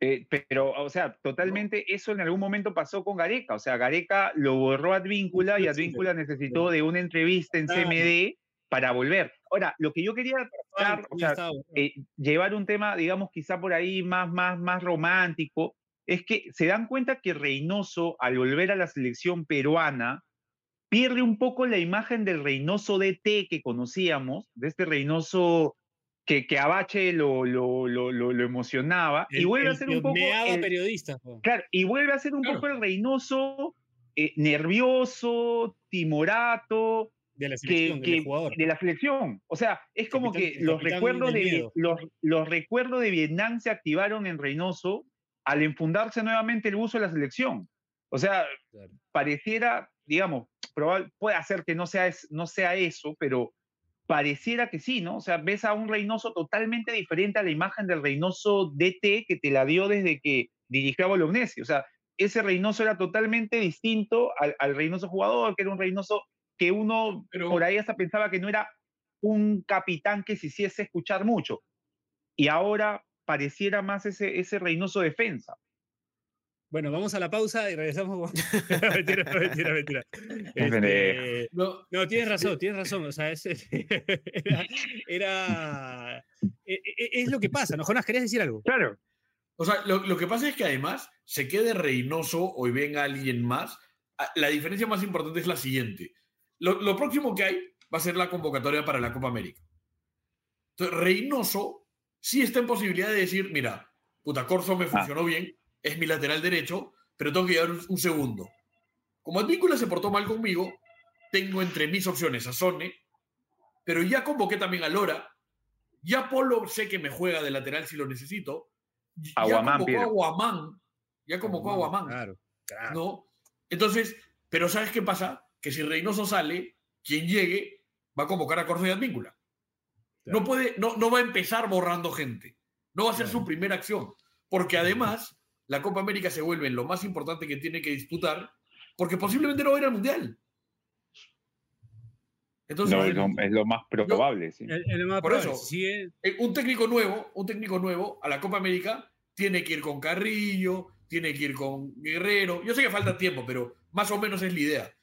Eh, pero, o sea, totalmente eso en algún momento pasó con Gareca. O sea, Gareca lo borró a Advíncula y Advíncula necesitó de una entrevista en. CMD para volver. Ahora, lo que yo quería tratar, o sea, eh, llevar un tema, digamos, quizá por ahí más, más, más romántico, es que se dan cuenta que Reynoso, al volver a la selección peruana, pierde un poco la imagen del Reynoso DT que conocíamos, de este Reynoso que, que a Bache lo, lo, lo, emocionaba, y El- vuelve a ser un poco... el- periodista. Claro, y vuelve a ser un Claro. poco el Reynoso eh, nervioso, timorato, De la selección, que- de la selección. O sea, es como Capitán- que los recuerdos, de, los, los recuerdos de Vietnam se activaron en Reynoso al enfundarse nuevamente el uso de la selección. O sea, Claro. pareciera, digamos, probable, puede ser que no sea, es- no sea eso, pero pareciera que sí, ¿no? O sea, ves a un Reynoso totalmente diferente a la imagen del Reynoso DT que te la dio desde que dirigió a Bolognesi. O sea, ese Reynoso era totalmente distinto al, al Reynoso jugador, que era un Reynoso que uno Pero- por ahí hasta pensaba que no era un capitán que se hiciese escuchar mucho. Y ahora pareciera más ese, ese Reynoso defensa. Bueno, vamos a la pausa y regresamos. con- <laughs> <laughs> mentira, mentira, mentira. Este, No, no, tienes razón, tienes razón. O sea, es, <laughs> era, era- e- e- es lo que pasa, ¿no? Jonás, ¿querías decir algo? Claro. O sea, lo, lo que pasa es que además se quede Reynoso o venga alguien más. La diferencia más importante es la siguiente. Lo, lo próximo que hay va a ser la convocatoria para la Copa América. Entonces, Reynoso sí está en posibilidad de decir, mira, puta, Corso me funcionó bien, es mi lateral derecho, pero tengo que llevar un, un segundo. Como Advíncula se portó mal conmigo, tengo entre mis opciones a Sone, pero ya convoqué también a Lora, ya Polo sé que me juega de lateral si lo necesito, ya Aguamán, convocó a. Guamán, ya convocó a Guamán, Claro, claro. ¿no? Entonces, pero ¿sabes qué pasa? Que si Reynoso sale, quien llegue va a convocar a Corso y Advíncula. No, puede, no, no va a empezar borrando gente. No va a ser Claro. su primera acción. Porque además, la Copa América se vuelve en lo más importante que tiene que disputar, porque posiblemente no va a ir al Mundial. Entonces, No, es, lo, es lo más probable, sí. El- el más Por probable, eso. si sigue- eh, un técnico nuevo, un técnico nuevo a la Copa América tiene que ir con Carrillo, tiene que ir con Guerrero. Yo sé que falta tiempo, pero más o menos es la idea.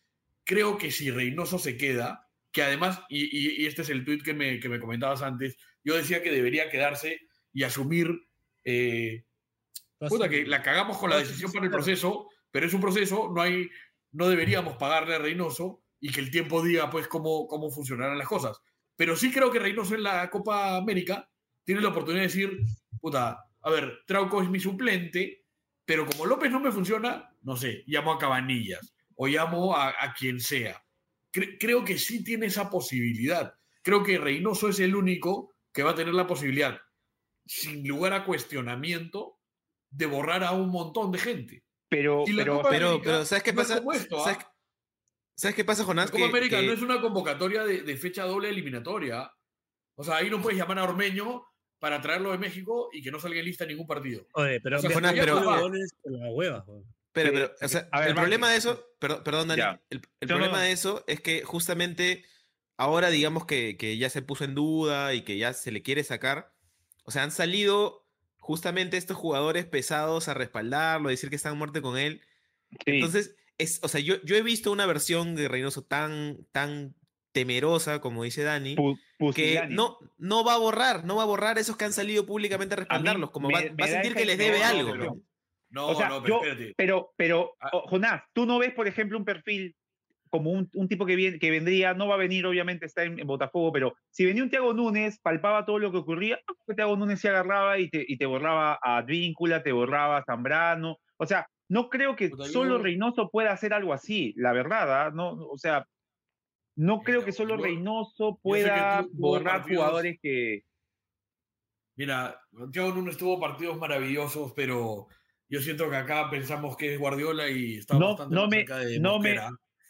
Creo que si Reynoso se queda, que además, y, y- y este es el tuit que me, que me comentabas antes, yo decía que debería quedarse y asumir, eh, puta, que la cagamos con la decisión para el proceso, pero es un proceso, no hay, no deberíamos pagarle a Reynoso y que el tiempo diga pues cómo, cómo funcionarán las cosas. Pero sí creo que Reynoso en la Copa América tiene la oportunidad de decir, puta, a ver, Trauco es mi suplente, pero como López no me funciona, no sé, llamo a Cabanillas o llamo a, a quien sea. Cre- creo que sí tiene esa posibilidad. Creo que Reynoso es el único que va a tener la posibilidad, sin lugar a cuestionamiento, de borrar a un montón de gente. Pero, Y la pero, Copa Pero, América pero ¿sabes qué no es pasa? esto, ¿Sabes, ¿ah? ¿sabes qué pasa, Jonás? La Copa Que- América que- no es una convocatoria de, de fecha doble eliminatoria. O sea, ahí no puedes llamar a Ormeño para traerlo de México y que no salga en lista en ningún partido. Oye, pero, O sea, Jonás, pero- la hueva. Pero, pero, o sea, a ver, el problema de eso, perdón, perdón Dani, Ya. el, el no, problema no. de eso es que justamente ahora digamos que, que ya se puso en duda y que ya se le quiere sacar, o sea, han salido justamente estos jugadores pesados a respaldarlo, a decir que están a muerte con él. sí, Entonces, es, o sea, yo, yo he visto una versión de Reynoso tan, tan temerosa, como dice Dani, que no, no va a borrar, no va a borrar esos que han salido públicamente a respaldarlos, como me- va, me va a sentir que les debe algo. pero- ¿no? No, O sea, no, pero yo- espérate. Pero, pero, Ah. oh, Jonás, tú no ves, por ejemplo, un perfil como un, un tipo que, viene, que vendría, no va a venir, obviamente está en, en Botafogo, pero si venía un Thiago Núñez, palpaba todo lo que ocurría, Thiago Núñez se agarraba y te, y te borraba a Advíncula, te borraba a Zambrano. O sea, no creo que yo- solo Reynoso pueda hacer algo así, la verdad, ¿ah? no, o sea, no creo que solo Reynoso pueda borrar jugadores que... Mira, Santiago Núñez tuvo partidos maravillosos, pero yo siento que acá pensamos que es Guardiola y está No- bastante no me- cerca de no me-.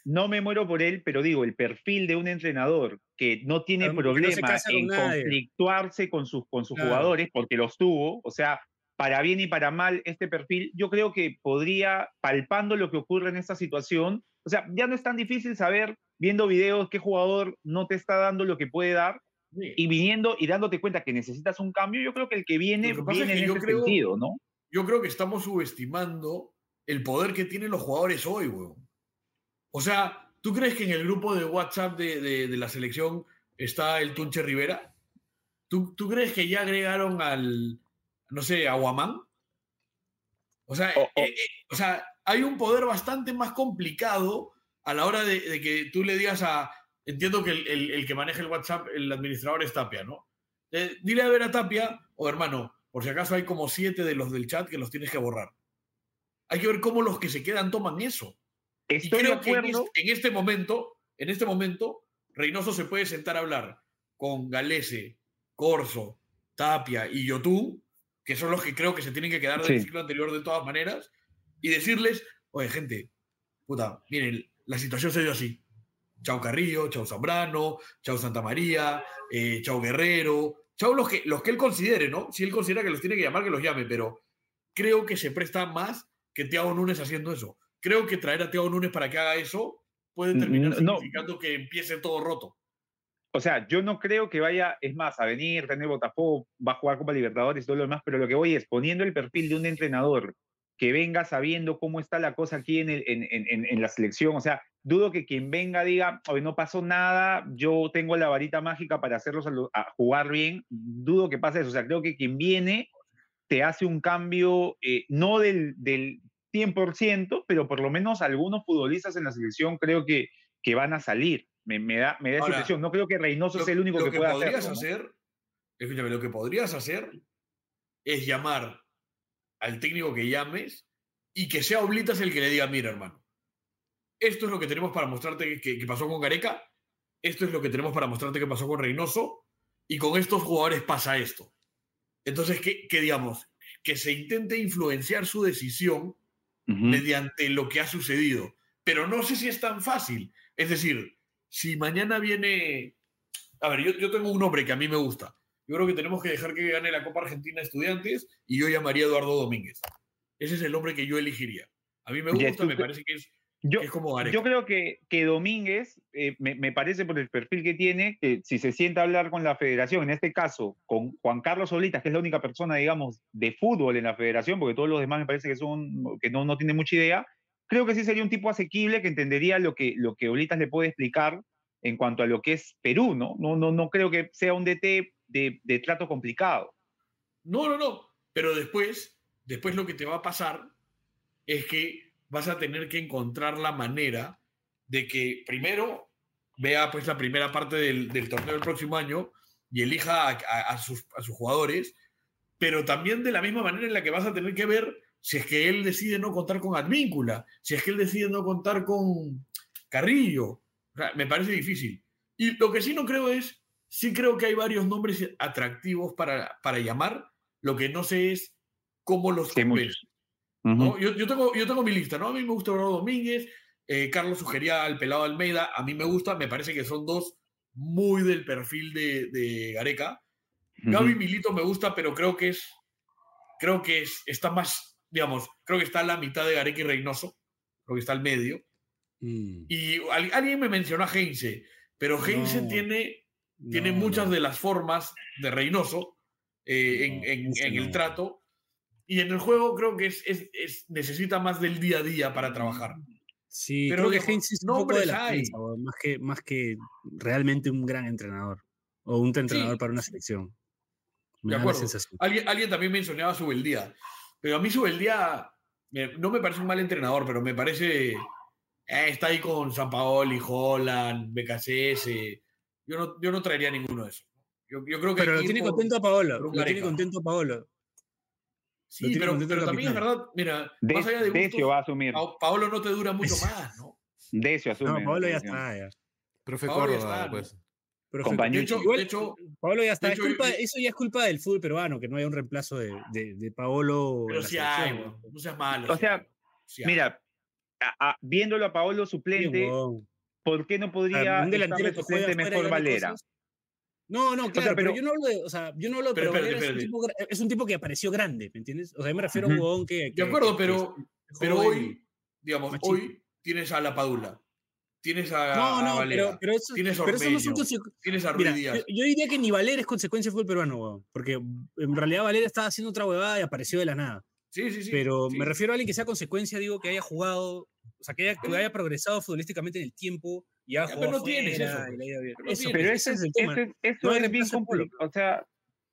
No me muero por él, pero digo, el perfil de un entrenador que no tiene no problema en nadie. conflictuarse con sus, con sus Claro. jugadores, porque los tuvo, o sea, para bien y para mal, este perfil, yo creo que podría, palpando lo que ocurre en esta situación, o sea, ya no es tan difícil saber, viendo videos, qué jugador no te está dando lo que puede dar, Sí. y viniendo y dándote cuenta que necesitas un cambio, yo creo que el que viene, que es viene que en ese creo- sentido, ¿no? Yo creo que estamos subestimando el poder que tienen los jugadores hoy, weón. O sea, ¿tú crees que en el grupo de WhatsApp de, de- de la selección está el Tunche Rivera? ¿Tú, tú crees que ya agregaron al, no sé, a Guamán? O sea, O- o- eh, eh, o sea, hay un poder bastante más complicado a la hora de, de que tú le digas a. Entiendo que el, el- el que maneja el WhatsApp, el administrador es Tapia, ¿no? Eh, dile a ver a Tapia, o hermano, por si acaso hay como siete de los del chat que los tienes que borrar. Hay que ver cómo los que se quedan toman eso. Estoy creo que acuerdo. este, en este momento, en este momento, Reynoso se puede sentar a hablar con Galese, Corso, Tapia y Yotun, que son los que creo que se tienen que quedar del Sí. ciclo anterior de todas maneras, y decirles, oye, gente, puta, miren, la situación se dio así. Chao Carrillo, chao Zambrano, chao Santa María, eh, chao Guerrero, chao los que, los que él considere, ¿no? Si él considera que los tiene que llamar, que los llame, pero creo que se presta más que Thiago Núñez haciendo eso. Creo que traer a Thiago Núñez para que haga eso puede terminar No. significando que empiece todo roto. O sea, yo no creo que vaya, es más, a venir, tener Botafogo, va a jugar Copa Libertadores y todo lo demás, pero lo que voy es poniendo el perfil de un entrenador que venga sabiendo cómo está la cosa aquí en, el- en, en- en- en la selección. O sea, dudo que quien venga diga, hoy no pasó nada, yo tengo la varita mágica para hacerlos a, lo- a jugar bien. Dudo que pase eso. O sea, creo que quien viene te hace un cambio, eh, no del, del 100%, pero por lo menos algunos futbolistas en la selección creo que, que van a salir. Me, me da, me da esa impresión. No creo que Reynoso Lo, sea el único que, que pueda podrías hacerlo, ¿no? hacer, escúchame, lo que podrías hacer es llamar al técnico que llames y que sea Oblitas el que le diga, mira, hermano, esto es lo que tenemos para mostrarte que, que pasó con Gareca, esto es lo que tenemos para mostrarte que pasó con Reynoso, y con estos jugadores pasa esto. Entonces, que, que digamos, que se intente influenciar su decisión Mediante lo que ha sucedido. Pero no sé si es tan fácil. Es decir, si mañana viene... A ver, yo, yo tengo un nombre que a mí me gusta. Yo creo que tenemos que dejar que gane la Copa Argentina Estudiantes y yo llamaría a Eduardo Domínguez. Ese es el nombre que yo elegiría. A mí me gusta, me parece que es, Yo, yo creo que, que Domínguez, eh, me, me parece por el perfil que tiene, que si se sienta a hablar con la federación, en este caso con Juan Carlos Solitas, que es la única persona, digamos, de fútbol en la federación, porque todos los demás me parece que son que no, no tienen mucha idea, creo que sí sería un tipo asequible que entendería lo que, lo que Olitas le puede explicar en cuanto a lo que es Perú, ¿no? No, no, no creo que sea un DT de, de trato complicado. No, no, no. Pero después, después lo que te va a pasar es que vas a tener que encontrar la manera de que primero vea pues la primera parte del, del torneo del próximo año y elija a, a- a sus, a sus jugadores, pero también de la misma manera en la que vas a tener que ver si es que él decide no contar con Advíncula, si es que él decide no contar con Carrillo. O sea, me parece difícil. Y lo que sí no creo es, sí creo que hay varios nombres atractivos para, para llamar, lo que no sé es cómo los Sí, ¿no? Yo, yo tengo, yo tengo mi lista, ¿no? A mí me gusta Eduardo Domínguez, eh, Carlos sugería al pelado Almeida, a mí me gusta, me parece que son dos muy del perfil de, de Gareca. Gaby Ujú. Milito me gusta, pero creo que es, creo que es, está más, digamos, creo que está a la mitad de Gareca y Reynoso, creo que está al medio. Mm, Y al- alguien me mencionó a Heinze, pero Heinze No, tiene, tiene muchas no. de las formas de Reynoso eh, en, en- en el trato. Y en el juego creo que es, es- es- necesita más del día a día para trabajar. Sí, Pero creo que Heinz es un poco de la prensa, más que, más que realmente un gran entrenador. O un entrenador Sí. para una selección. Me De acuerdo. Alguien, alguien también mencionaba Subeldía, pero a mí Subeldía no me parece un mal entrenador, pero me parece, Eh, está ahí con San Paoli, Holland, BKCS. Yo no, yo no traería ninguno de esos. Yo, yo creo que Pero lo tiene contento a Paolo. Lo tiene contento a Paolo. Sí, tiene pero, pero también es verdad, mira, De- más allá de Decio gustos, va a asumir. Pa- Paolo no te dura mucho más, ¿no? Decio asume. No, Paolo ya está. Ya. Profe Ahora ya está, pues. Perfecto. Compañero. De hecho, Igual, de hecho, Paolo ya está. de Es hecho, culpa- yo- eso ya es culpa del fútbol peruano, que no haya un reemplazo de, de, de Paolo. pero sí hay, no seas malo. O sea. Mira, a- a- viéndolo a Paolo Sí, suplente. ¿por qué no podría un delantero suplente mejor Valera? cosas. No, no, claro, pero, pero- yo no hablo de, o sea, yo no hablo de, Pero pero espérate, es un, tipo, es un tipo que apareció grande, ¿me entiendes? O sea, yo me refiero a un huevón que, De acuerdo, pero, que pero hoy, digamos, hoy tienes a La Padula, tienes a, No, a no, Valera, pero, eso, tienes a pero eso no son Ormeño, tienes a Mira, yo, yo diría que ni Valera es consecuencia del fútbol peruano, huevón, porque en realidad Valera estaba haciendo otra huevada y apareció de la nada. Sí, sí, sí. pero sí. me refiero a alguien que sea consecuencia, digo, que haya jugado, o sea, que haya, que Pero- haya progresado futbolísticamente en el tiempo y Ya, jugado pero no tienes eso, pero ese es es, el tema. eso es- eso No hay es bien. O sea,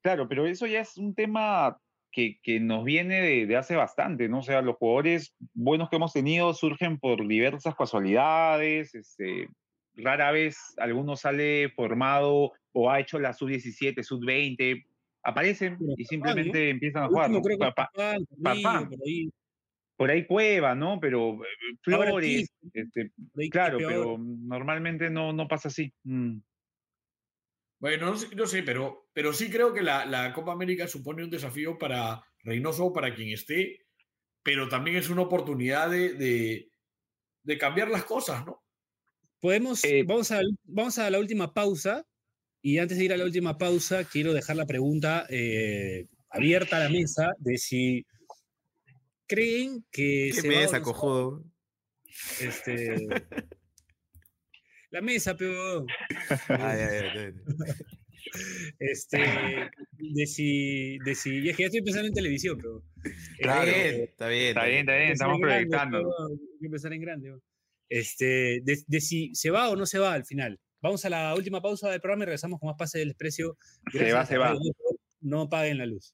claro, pero eso ya es un tema que, que nos viene de, de hace bastante, ¿no? O sea, los jugadores buenos que hemos tenido surgen por diversas casualidades, este, rara vez alguno sale formado o ha hecho la sub-17, sub-20, aparecen y simplemente empiezan a jugar. último, ¿no? Por ahí, Cueva, ¿no? Pero eh, Ahora Flores, este, claro, pero normalmente no, no pasa así. Mm. Bueno, no sé, no sé, pero, pero sí creo que la, la Copa América supone un desafío para Reynoso, para quien esté, pero también es una oportunidad de, de, de cambiar las cosas, ¿no? Podemos, Eh, vamos, a, vamos a la última pausa y antes de ir a la última pausa quiero dejar la pregunta eh, abierta a la mesa de si creen que ¿Qué se mesa, va- cojudo? este, la mesa, pero Ay, ay, ay, <laughs> ay. este, de si, de si, y es que ya estoy pensando en televisión, pero Está eh, bien, está bien. Está bien, está bien, estamos proyectando. hay que pensar en grande. ¿no? Este, de, de si se va o no se va al final. Vamos a la última pausa del programa y regresamos con más pase del desprecio. Se va, se va. No paguen la luz.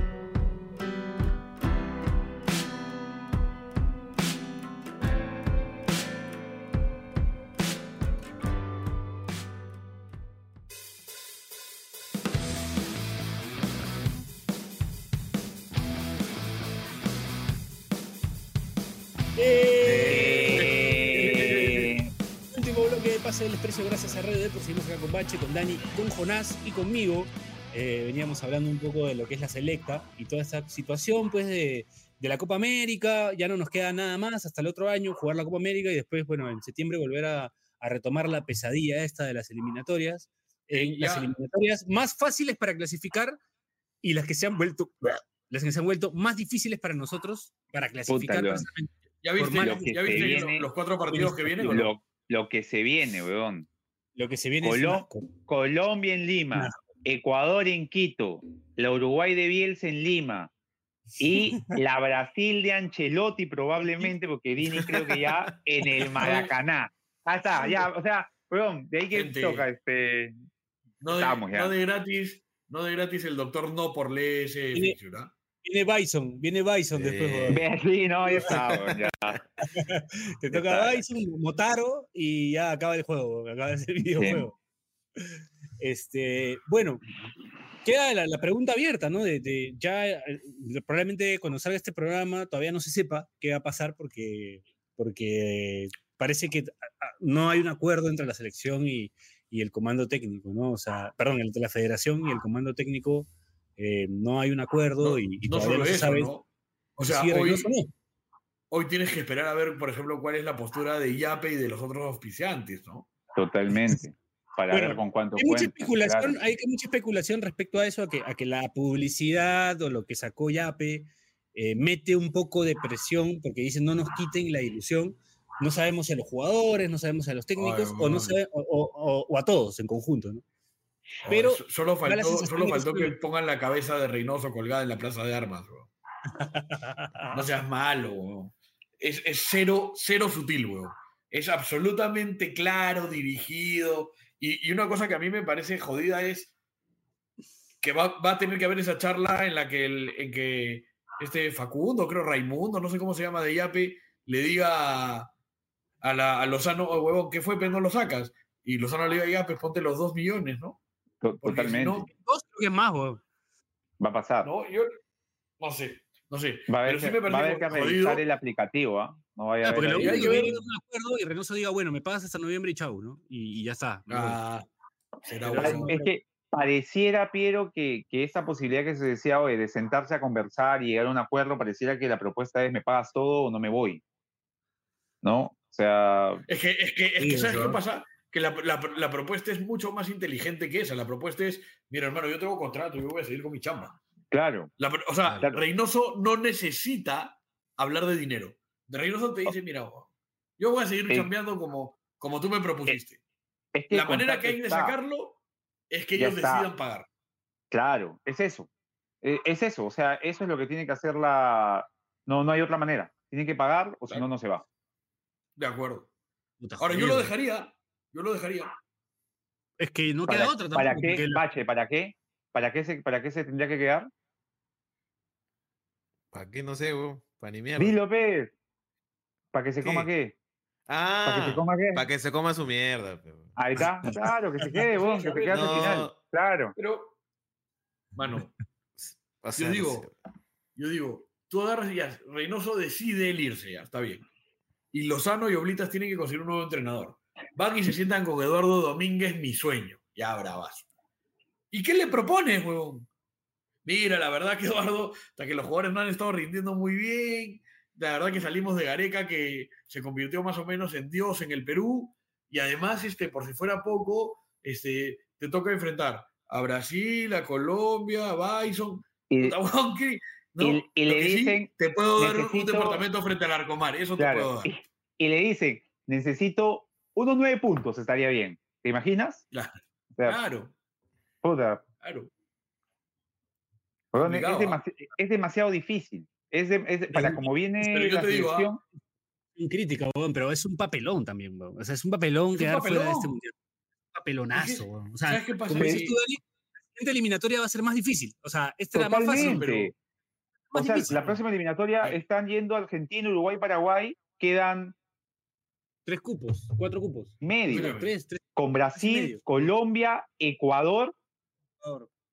Pase del desprecio gracias a Radio Depor. Seguimos acá con Bache, con Dani, con Jonás y conmigo. Eh, veníamos hablando un poco de lo que es la selecta y toda esta situación pues de, de la Copa América. Ya no nos queda nada más hasta el otro año jugar la Copa América y después, bueno, en septiembre volver a, a retomar la pesadilla esta de las eliminatorias. En las Ya. eliminatorias más fáciles para clasificar y las que se han vuelto las que se han vuelto más difíciles para nosotros para clasificar. ¿Ya viste, ya viste los, los cuatro partidos que vienen? o no? lo, lo que se viene, weón. Lo que se viene es Colo- un asco. Colombia en Lima, Ecuador en Quito, la Uruguay de Bielsa en Lima y <laughs> la Brasil de Ancelotti probablemente, porque Dini creo que ya en el <laughs> Maracaná. Ah, está, ya, o sea, weón, de ahí que Gente. toca este. No de, Estamos ya. no de gratis, no de gratis el doctor no por ley ese Tiene- fiction, ¿ah? Viene Bison, viene Bison después. Ve así, no, ya está, <laughs> ya. Te ya toca está. Bison, Motaro y ya acaba el juego, acaba el <laughs> videojuego. Este, bueno, queda la, la pregunta abierta, ¿no? De, de ya eh, probablemente cuando salga este programa todavía no se sepa qué va a pasar porque, porque parece que a- a- no hay un acuerdo entre la selección y, y el comando técnico, ¿no? O sea, perdón, entre la federación y el comando técnico eh, no hay un acuerdo No, y, y no todavía solo no se eso, sabe ¿no? O sea, hoy, hoy tienes que esperar a ver, por ejemplo, cuál es la postura de Yape y de los otros auspiciantes, ¿no? Totalmente. Para Bueno, ver con cuánto Hay mucha especulación, claro. hay mucha especulación respecto a eso, a que, a que la publicidad o lo que sacó Yape eh, mete un poco de presión porque dicen no nos quiten la ilusión. No sabemos si a los jugadores, no sabemos si a los técnicos o, no sabe- o, o- o- o a todos en conjunto. ¿no? Pero So- solo faltó, solo que faltó que pongan la cabeza de Reynoso colgada en la plaza de armas, bro. <laughs> No seas malo, weón. Es, es cero, cero sutil, weón. Es absolutamente claro, dirigido Y, y una cosa que a mí me parece jodida es que va, va a tener que haber esa charla en la que, el, en que este Facundo, creo Raimundo, no sé cómo se llama de Yape, le diga a, la, a Lozano, oh, huevón, ¿qué fue? Pero no lo sacas. Y Lozano le diga, ya, pues ponte los dos millones, ¿no? Porque si Totalmente. no, Dos creo que es más, weón. Va a pasar. no, yo no sé, no sé. va a haber, sí que, me va a haber parece que jodido. revisar el aplicativo, ¿ah? No vaya a Ah, porque haber lo ahí- hay que ver- es un acuerdo y Reynoso diga, bueno, me pagas hasta noviembre y chau, ¿no? Y, y ya está. Ah, será bueno. Es que pareciera, Piero, que, que esa posibilidad que se decía hoy de sentarse a conversar y llegar a un acuerdo, pareciera que la propuesta es me pagas todo o no me voy. ¿No? O sea, Es que, es que, es Sí, que ¿sabes qué pasa? Que la, la- la propuesta es mucho más inteligente que esa. La propuesta es, mira, hermano, yo tengo contrato, yo voy a seguir con mi chamba. claro, La o sea, Claro. Reynoso no necesita hablar de dinero. De Reynoso te dice, mira, yo voy a seguir Sí. chambeando como, como tú me propusiste. es que La manera que hay de está. sacarlo es que Ya ellos está. decidan pagar. Claro, es eso. Eh, Es eso, o sea, eso es lo que tiene que hacer la... No, no hay otra manera. Tienen que pagar o si Claro. no, no se va. De acuerdo. Ahora, yo lo dejaría. Yo lo dejaría. Es que no ¿Para, queda otra tampoco. ¿para qué, la- Bache, para qué? ¿Para qué, se, ¿Para qué se tendría que quedar? ¿Para qué? No sé, weón. Para ni mierda. Dilo, López. ¿Para que se coma ¿Qué? qué? ¿Para que Ah, se coma qué? para que se coma su mierda. pe, weón. Ahí está. <laughs> Claro, que se quede, weón, que se quede hasta el final. No. Claro. Pero, mano, <laughs> O sea, yo no digo, yo digo, tú agarras y ya, Reynoso decide él irse, ya, está bien. Y Lozano y Oblitas tienen que conseguir un nuevo entrenador. Van y se sientan con Eduardo Domínguez, mi sueño. Ya bravazo. ¿Y qué le propones, huevón? Mira, la verdad que Eduardo, hasta que los jugadores no han estado rindiendo muy bien. La verdad que salimos de Gareca, que se convirtió más o menos en Dios en el Perú. Y además, este, por si fuera poco, este, te toca enfrentar a Brasil, a Colombia, a Bison. Y, ¿qué? ¿No? y- le sí, dicen, te puedo dar un- departamento frente al Arcomar, eso te puedo claro, dar. y, y le dicen, necesito unos nueve puntos, estaría bien. ¿Te imaginas? Claro. O sea, Claro, puta, claro. weón, es, ¿ah? demasi- es demasiado difícil. Es de- es de- para Pero- como viene pero la ¿ah? selección, Sin crítica, weón, pero es un papelón también, weón. O sea, es un papelón Es un quedar fuera de este mundial. Un papelonazo, weón. O sea, ¿Sabes qué pasa? como Sí. dices tú, Dani, la siguiente eliminatoria va a ser más difícil. O sea, esta era más fácil, pero O más sea, difícil. la próxima eliminatoria están yendo Argentina, Uruguay, Paraguay, quedan Tres cupos, cuatro cupos. medio. Tres, tres. Con Brasil, medio. Colombia, Ecuador.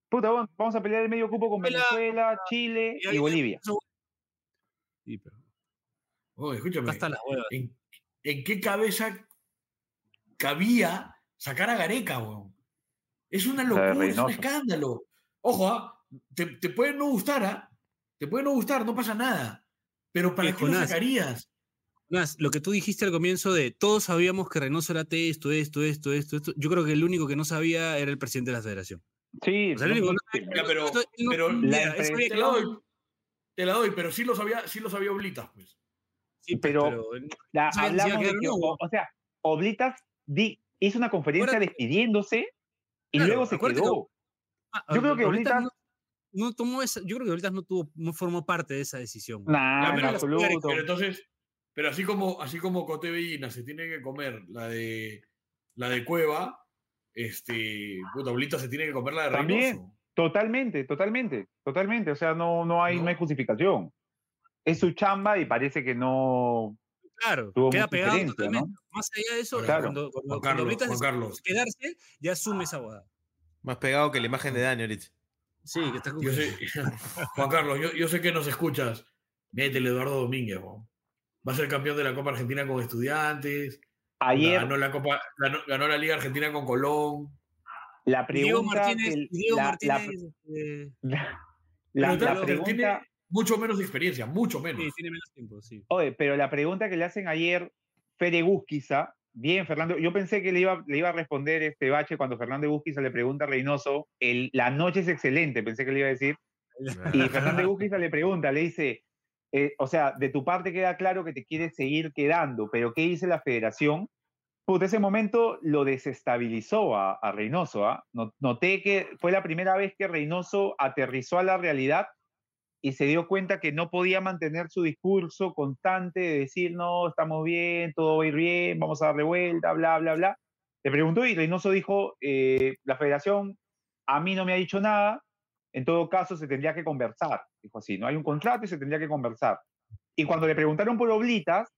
Puta, bueno, vamos a pelear el medio cupo con Venezuela, Venezuela, Chile y Bolivia. Sí, pero Oh, escúchame. ¿en, en qué cabeza cabía sacar a Gareca, weón? Es una locura, es un escándalo. Ojo, ¿ah? te, te puede no gustar, ¿ah? Te puede no gustar, no pasa nada. Pero ¿para qué lo sacarías? Más, lo que tú dijiste al comienzo de todos sabíamos que Reynoso era esto, esto, esto, esto, esto. Yo creo que el único que no sabía era el presidente de la federación. Sí, O sea, el único que no sí, Ya, pero- la Te la doy, te la doy, pero sí lo sabía, sí lo sabía Oblitas, pues. sí, pero- la- hablamos de que, o sea, Oblitas di- hizo una conferencia Acuérdate- despidiéndose y Claro, luego se que- quedó. Ah, Yo creo que Oblitas Oblitas- no, no tomó esa, yo creo que Oblitas no tuvo, no formó parte de esa decisión. Nah, Ya, en pero- absoluto. Pero entonces, pero así como, así como Cote Bellina se tiene que comer la de la de Cueva, este, puta, Oblitas se tiene que comer la de También. Reynoso. Totalmente, totalmente, totalmente. O sea, no, no, hay, no. ¿No? hay justificación. Es su chamba y parece que no Claro, tuvo queda pegado totalmente. ¿no? Más allá de eso, Claro. cuando, cuando, Carlos, quedarse, ya asume esa boda. Más pegado que la imagen de Dani ahorita. Sí, que está Yo sé, <laughs> Juan Carlos, yo, yo sé que nos escuchas. Métele Eduardo Domínguez, weón. Va a ser campeón de la Copa Argentina con estudiantes. Ayer Ganó la Copa, ganó, ganó la Liga Argentina con Colón. la Y Diego pregunta, Martínez, y Diego la, Martínez <laughs> la- la- la pregunta, tiene mucho menos de experiencia, mucho menos. sí, tiene menos tiempo, sí. oye, pero la pregunta que le hacen ayer Fede Gusquiza, bien, Fernando, yo pensé que le iba, le iba a responder este bache cuando Fernando Gusquiza le pregunta a Reynoso, el, la noche es excelente, pensé que le iba a decir, <laughs> Y Fernández Guzquiza le pregunta, le dice, eh, o sea, de tu parte queda claro que te quieres seguir quedando, pero ¿qué dice la federación? Puta, ese momento lo desestabilizó a, a Reynoso. No- Noté que fue la primera vez que Reynoso aterrizó a la realidad y se dio cuenta que no podía mantener su discurso constante de decir, no, estamos bien, todo va a ir bien, vamos a darle vuelta, bla, bla, bla. le preguntó y Reynoso dijo, eh, la federación a mí no me ha dicho nada, en todo caso se tendría que conversar, dijo así, no hay un contrato y se tendría que conversar. Y cuando le preguntaron por Oblitas,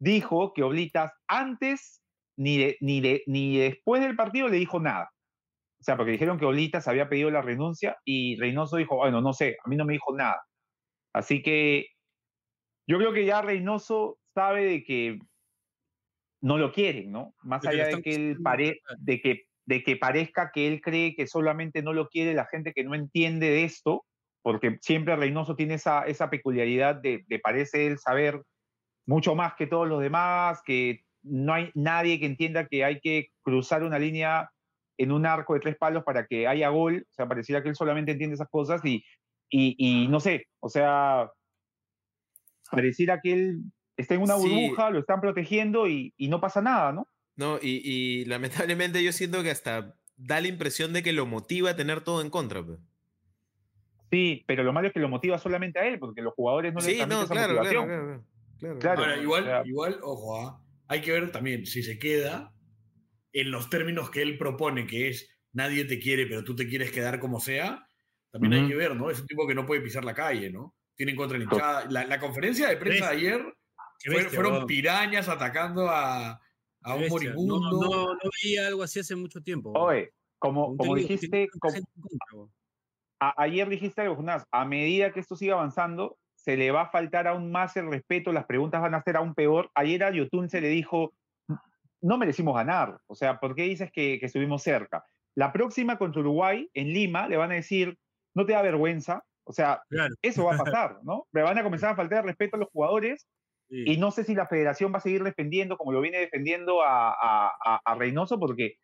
dijo que Oblitas antes ni, ni, ni después del partido le dijo nada. O sea, porque dijeron que Oblitas había pedido la renuncia y Reynoso dijo, bueno, no sé, a mí no me dijo nada. Así que yo creo que ya Reynoso sabe de que no lo quieren, ¿no? Más allá de que, él pare, de, que, de que parezca que él cree que solamente no lo quiere la gente que no entiende de esto, porque siempre Reynoso tiene esa, esa peculiaridad de, de parece él saber mucho más que todos los demás, que no hay nadie que entienda que hay que cruzar una línea en un arco de tres palos para que haya gol, o sea, pareciera que él solamente entiende esas cosas y, y, y no sé, o sea, pareciera que él está en una burbuja, lo están protegiendo y, y, no pasa nada, ¿no? No, y, y, lamentablemente yo siento que hasta da la impresión de que lo motiva a tener todo en contra. Pues. Sí, pero lo malo es que lo motiva solamente a él, porque los jugadores no le sí, no, esa claro, motivación. Claro, claro, claro. Ahora, igual, o sea, igual, ojo, ¿ah? hay que ver también si se queda en los términos que él propone, que es nadie te quiere, pero tú te quieres quedar como sea, también uh -huh. hay que ver, ¿no? Es un tipo que no puede pisar la calle, ¿no? Tienen contra la hinchada. La, la conferencia de prensa de ayer bestia, fueron bro. pirañas atacando a, a un moribundo. No, no, no, veía algo así hace mucho tiempo. Oye, como, como dijiste, como, a, ayer dijiste algo, Jonás, a medida que esto siga avanzando, se le va a faltar aún más el respeto, las preguntas van a ser aún peor. Ayer a Yotun se le dijo, no merecimos ganar, o sea, ¿por qué dices que, que estuvimos cerca? La próxima contra Uruguay, en Lima, le van a decir, no te da vergüenza, o sea, claro. eso va a <laughs> pasar, ¿no? Le van a comenzar a faltar respeto a los jugadores sí. y no sé si la federación va a seguir defendiendo como lo viene defendiendo a, a, a Reynoso porque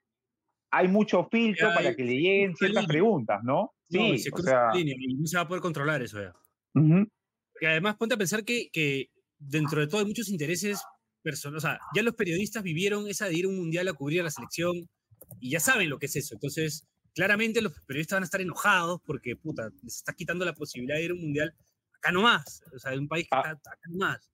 hay mucho filtro hay, para que le lleguen ciertas línea. preguntas, ¿no? Sí, no, se o sea... línea y no se va a poder controlar eso ya. Uh -huh. Y además ponte a pensar que, que dentro de todo hay muchos intereses personales, o sea, ya los periodistas vivieron esa de ir a un mundial a cubrir a la selección y ya saben lo que es eso, entonces claramente los periodistas van a estar enojados porque, puta, les está quitando la posibilidad de ir a un mundial acá nomás, o sea, de un país que ah, está acá nomás.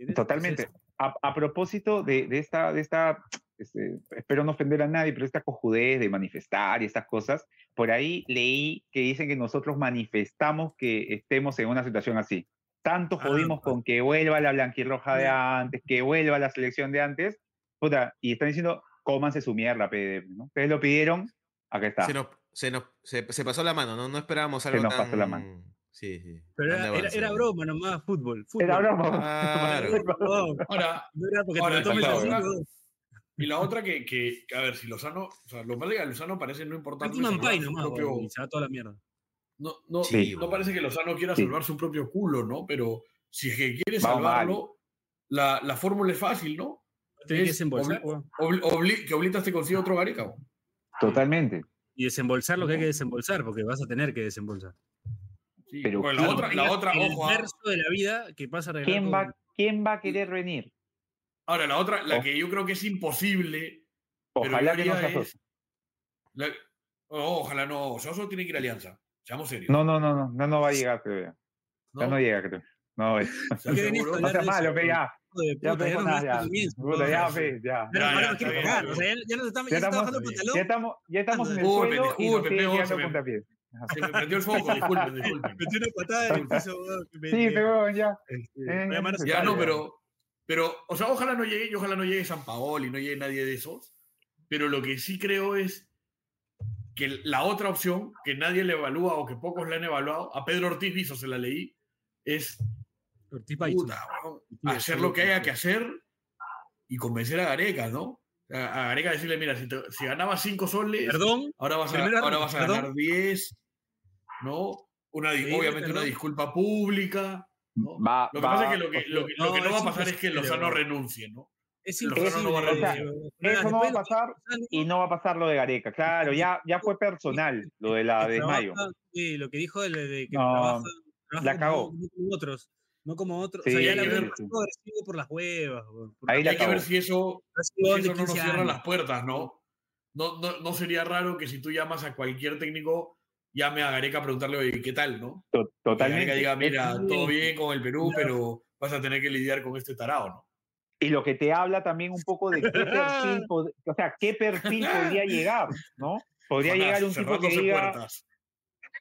¿Entiendes? Totalmente. Entonces, a, a, propósito de, de, esta, de esta este, espero no ofender a nadie, pero esta cojudez de manifestar y estas cosas, por ahí leí que dicen que nosotros manifestamos que estemos en una situación así. Tanto ah, jodimos ah, con que vuelva la blanquirroja de antes, que vuelva la selección de antes, puta, y están diciendo, cómanse su mierda, PDF, ¿no? Ustedes lo pidieron, acá está. Se nos, se, nos, se, se pasó la mano, ¿no? No esperábamos algo Se nos tan... pasó la mano. Sí, sí. Pero era, era, era, broma nomás, fútbol. fútbol. Era broma. <laughs> Claro. ahora, no era porque ahora, y la otra que, que, a ver, si Lozano, o sea, lo más de Lozano parece no importar. Es un ampay nomás, propio... se va toda la mierda. No, no, sí. no parece que Lozano quiera sí. salvar su propio culo, ¿no? Pero si es que quiere salvarlo, la, la, fórmula es fácil, ¿no? Tienes que desembolsar. Obli, obli, que Oblitas te consiga otro Gareca. Totalmente. Y desembolsar lo que hay que desembolsar, porque vas a tener que desembolsar. Sí, pero bueno, la otra, la otra, el ojo. El de la vida que pasa a ¿Quién va, ¿Quién va a querer venir? Ahora, la otra, la oh. que yo creo que es imposible. Ojalá que no se es, la, oh, ojalá no. Soso tiene que ir a Alianza. Seamos serios. No, no, no, no, no, no va a llegar, creo. ¿No? Ya no llega, creo. No, <laughs> es. no sea malo, que ya. Ya, ya, ya, ya, ya. Ya nos estamos bajando el pantalón. Ya estamos, ya estamos en el suelo disculpe, se, me, me prendió el foco, disculpen, disculpen. Metí una patada en el piso. Sí, pero ya. Eh, ya no, pero pero, o sea, ojalá no llegue, y ojalá no llegue San Paolo y no llegue nadie de esos. Pero lo que sí creo es que la otra opción, que nadie le evalúa o que pocos le han evaluado, a Pedro Ortiz Viso se la leí, es Ortiz puta, bueno, hacer lo que haya que hacer y convencer a Gareca, ¿no? A Gareca decirle, mira, si, te, si ganabas 5 soles, ¿Perdón? ahora vas a, ahora vas a ganar 10, ¿no? Una, sí, obviamente perdón. una disculpa pública. ¿no? Va, lo que va, pasa es que lo que, lo, no, lo que no va a pasar es que Lozano renuncie, ¿no? Es imposible. No va a o sea, eso no va a pasar y no va a pasar lo de Gareca. Claro, ya, ya fue personal lo de la de Mayo. Sí, lo que dijo de, de que no, trabaja, trabaja la cagó. Como otros, no como otros. Sí, o sea, ya la ver, agresivo por las huevas. Por Ahí hay que ver si eso, si eso no nos cierra las puertas, ¿no? No, no, no sería raro que si tú llamas a cualquier técnico llame a Gareca a preguntarle, oye, ¿qué tal, no? Totalmente. Que Gareca diga, mira, todo bien con el Perú, pero vas a tener que lidiar con este tarado, ¿no? Y lo que te habla también un poco de qué perfil, <laughs> pod- o sea, qué perfil podría llegar, ¿no? Podría Jonás, llegar un tipo que diga.